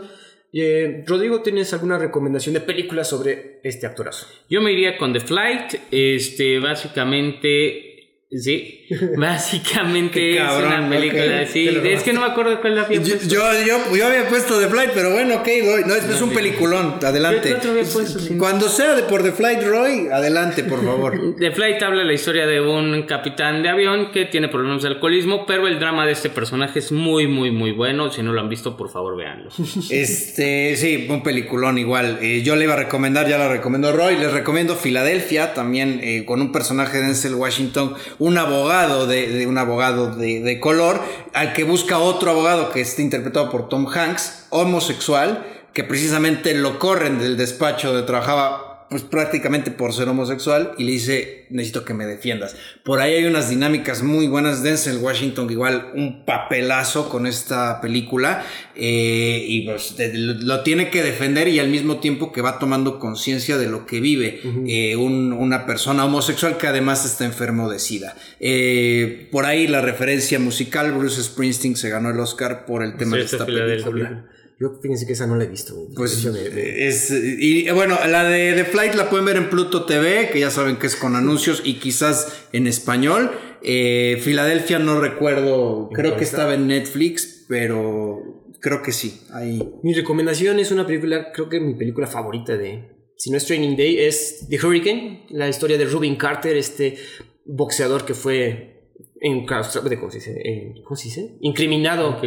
Eh, Rodrigo, ¿tienes alguna recomendación de película sobre este actorazo? Yo me iría con The Flight, este, básicamente, sí, <laughs> básicamente es una película, ok, sí, te lo es que no me acuerdo cuál la había Yo, puesto. yo, yo, yo había puesto The Flight, pero bueno, ok, doy. No, es, es un peliculón, adelante. ¿Qué otro había puesto? Sí. Cuando sea de por The Flight, Roy, adelante, por favor. <laughs> The Flight habla la historia de un capitán de avión que tiene problemas de alcoholismo, pero el drama de este personaje es muy, muy, muy bueno. Si no lo han visto, por favor, véanlo. <laughs> Este, sí, un peliculón igual. Eh, yo le iba a recomendar, ya la recomendó Roy. Les recomiendo Filadelfia, también eh, con un personaje de Denzel Washington, un abogado de, de un abogado de, de color, al que busca otro abogado que está interpretado por Tom Hanks, homosexual, que precisamente lo corren del despacho donde trabajaba pues prácticamente por ser homosexual y le dice necesito que me defiendas por ahí hay unas dinámicas muy buenas. Denzel Washington igual un papelazo con esta película eh, y pues lo, tiene que defender y al mismo tiempo que va tomando conciencia de lo que vive eh, un- una persona homosexual que además está enfermo de sida Eh, por ahí la referencia musical Bruce Springsteen se ganó el Oscar por el tema Sí, de esta película Yo fíjense que esa no la he visto. pues me- me- es y bueno, la de The Flight la pueden ver en Pluto TV, que ya saben que es con anuncios y quizás en español. Eh, Filadelfia no recuerdo, creo que estaba en Netflix, pero creo que sí. Ahí. Mi recomendación es una película, creo que mi película favorita de, si no es Training Day, es The Hurricane, la historia de Rubin Carter, este boxeador que fue en, ¿cómo se dice? En- ¿Cómo se dice? Incriminado.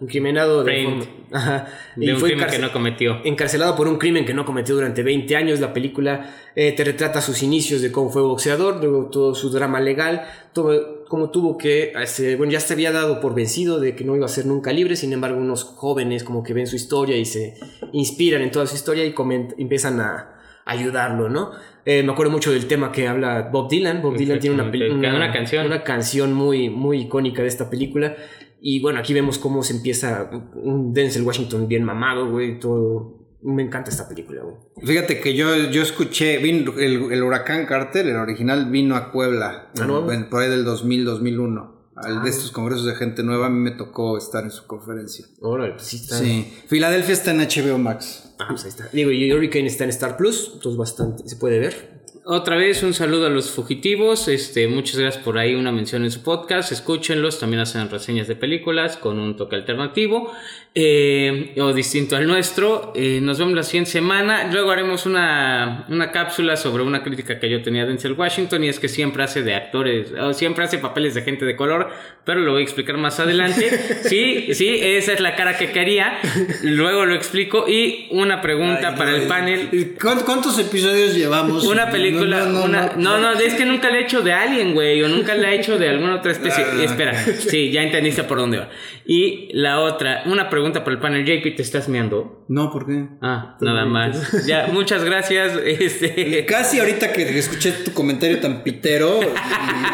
Incriminado de, forma- Ajá. De Y un fue crimen que no cometió. encarcelado por un crimen que no cometió durante 20 años. La película eh, te retrata sus inicios de cómo fue boxeador, luego todo su drama legal, todo, cómo tuvo que, este, bueno, ya se había dado por vencido de que no iba a ser nunca libre, sin embargo unos jóvenes como que ven su historia y se inspiran en toda su historia y coment- empiezan a ayudarlo, ¿no? Eh, me acuerdo mucho del tema que habla Bob Dylan. Bob Dylan tiene una. Una canción. una canción muy, muy icónica de esta película. Y bueno, aquí vemos cómo se empieza un Denzel Washington bien mamado, güey, todo. Me encanta esta película, güey. Fíjate que yo, yo escuché, vino el, el huracán Carter, el original, vino a Puebla, Ah, ¿no? en- por ahí del 2000, 2001. Al de estos congresos de gente nueva, a mí me tocó estar en su conferencia. Órale, pues sí está. Sí. Filadelfia está en HBO Max. Ah, pues ahí está. Digo, y Hurricane está en Star Plus, entonces bastante se puede ver. Otra vez un saludo a los fugitivos. Este, muchas gracias por ahí una mención en su podcast. Escúchenlos. También hacen reseñas de películas con un toque alternativo eh, o distinto al nuestro. Eh, nos vemos la siguiente semana. Luego haremos una, una cápsula sobre una crítica que yo tenía de Denzel Washington y es que siempre hace de actores o siempre hace papeles de gente de color, pero lo voy a explicar más adelante. <laughs> Sí, sí, esa es la cara que quería. Luego lo explico y una pregunta Ay, para no, el panel. ¿cuántos- ¿Cuántos episodios llevamos? Una película, No, no, no, una, no. no, no, es que nunca le he hecho de Alien, güey, o nunca le he hecho de alguna otra especie. <laughs> Ah, Espera, sí, ya entendiste por dónde va. Y la otra, una pregunta para el panel, JP, ¿te estás meando? No, ¿por qué? Ah, nada más. Ya, muchas gracias. <laughs> Este, Casi ahorita que escuché tu comentario tan pitero,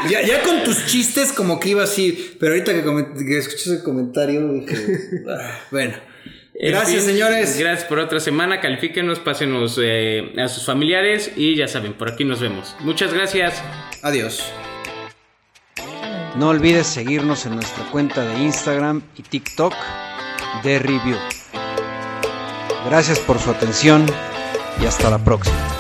ya, ya con tus chistes como que iba así, pero ahorita que, que escuché ese comentario dije, <laughs> ah, bueno. Gracias, fin, señores. Gracias por otra semana. Califíquenos, pásenos eh, a sus familiares y ya saben, por aquí nos vemos. Muchas gracias. Adiós. No olvides seguirnos en nuestra cuenta de Instagram y TikTok de Review. Gracias por su atención y hasta la próxima.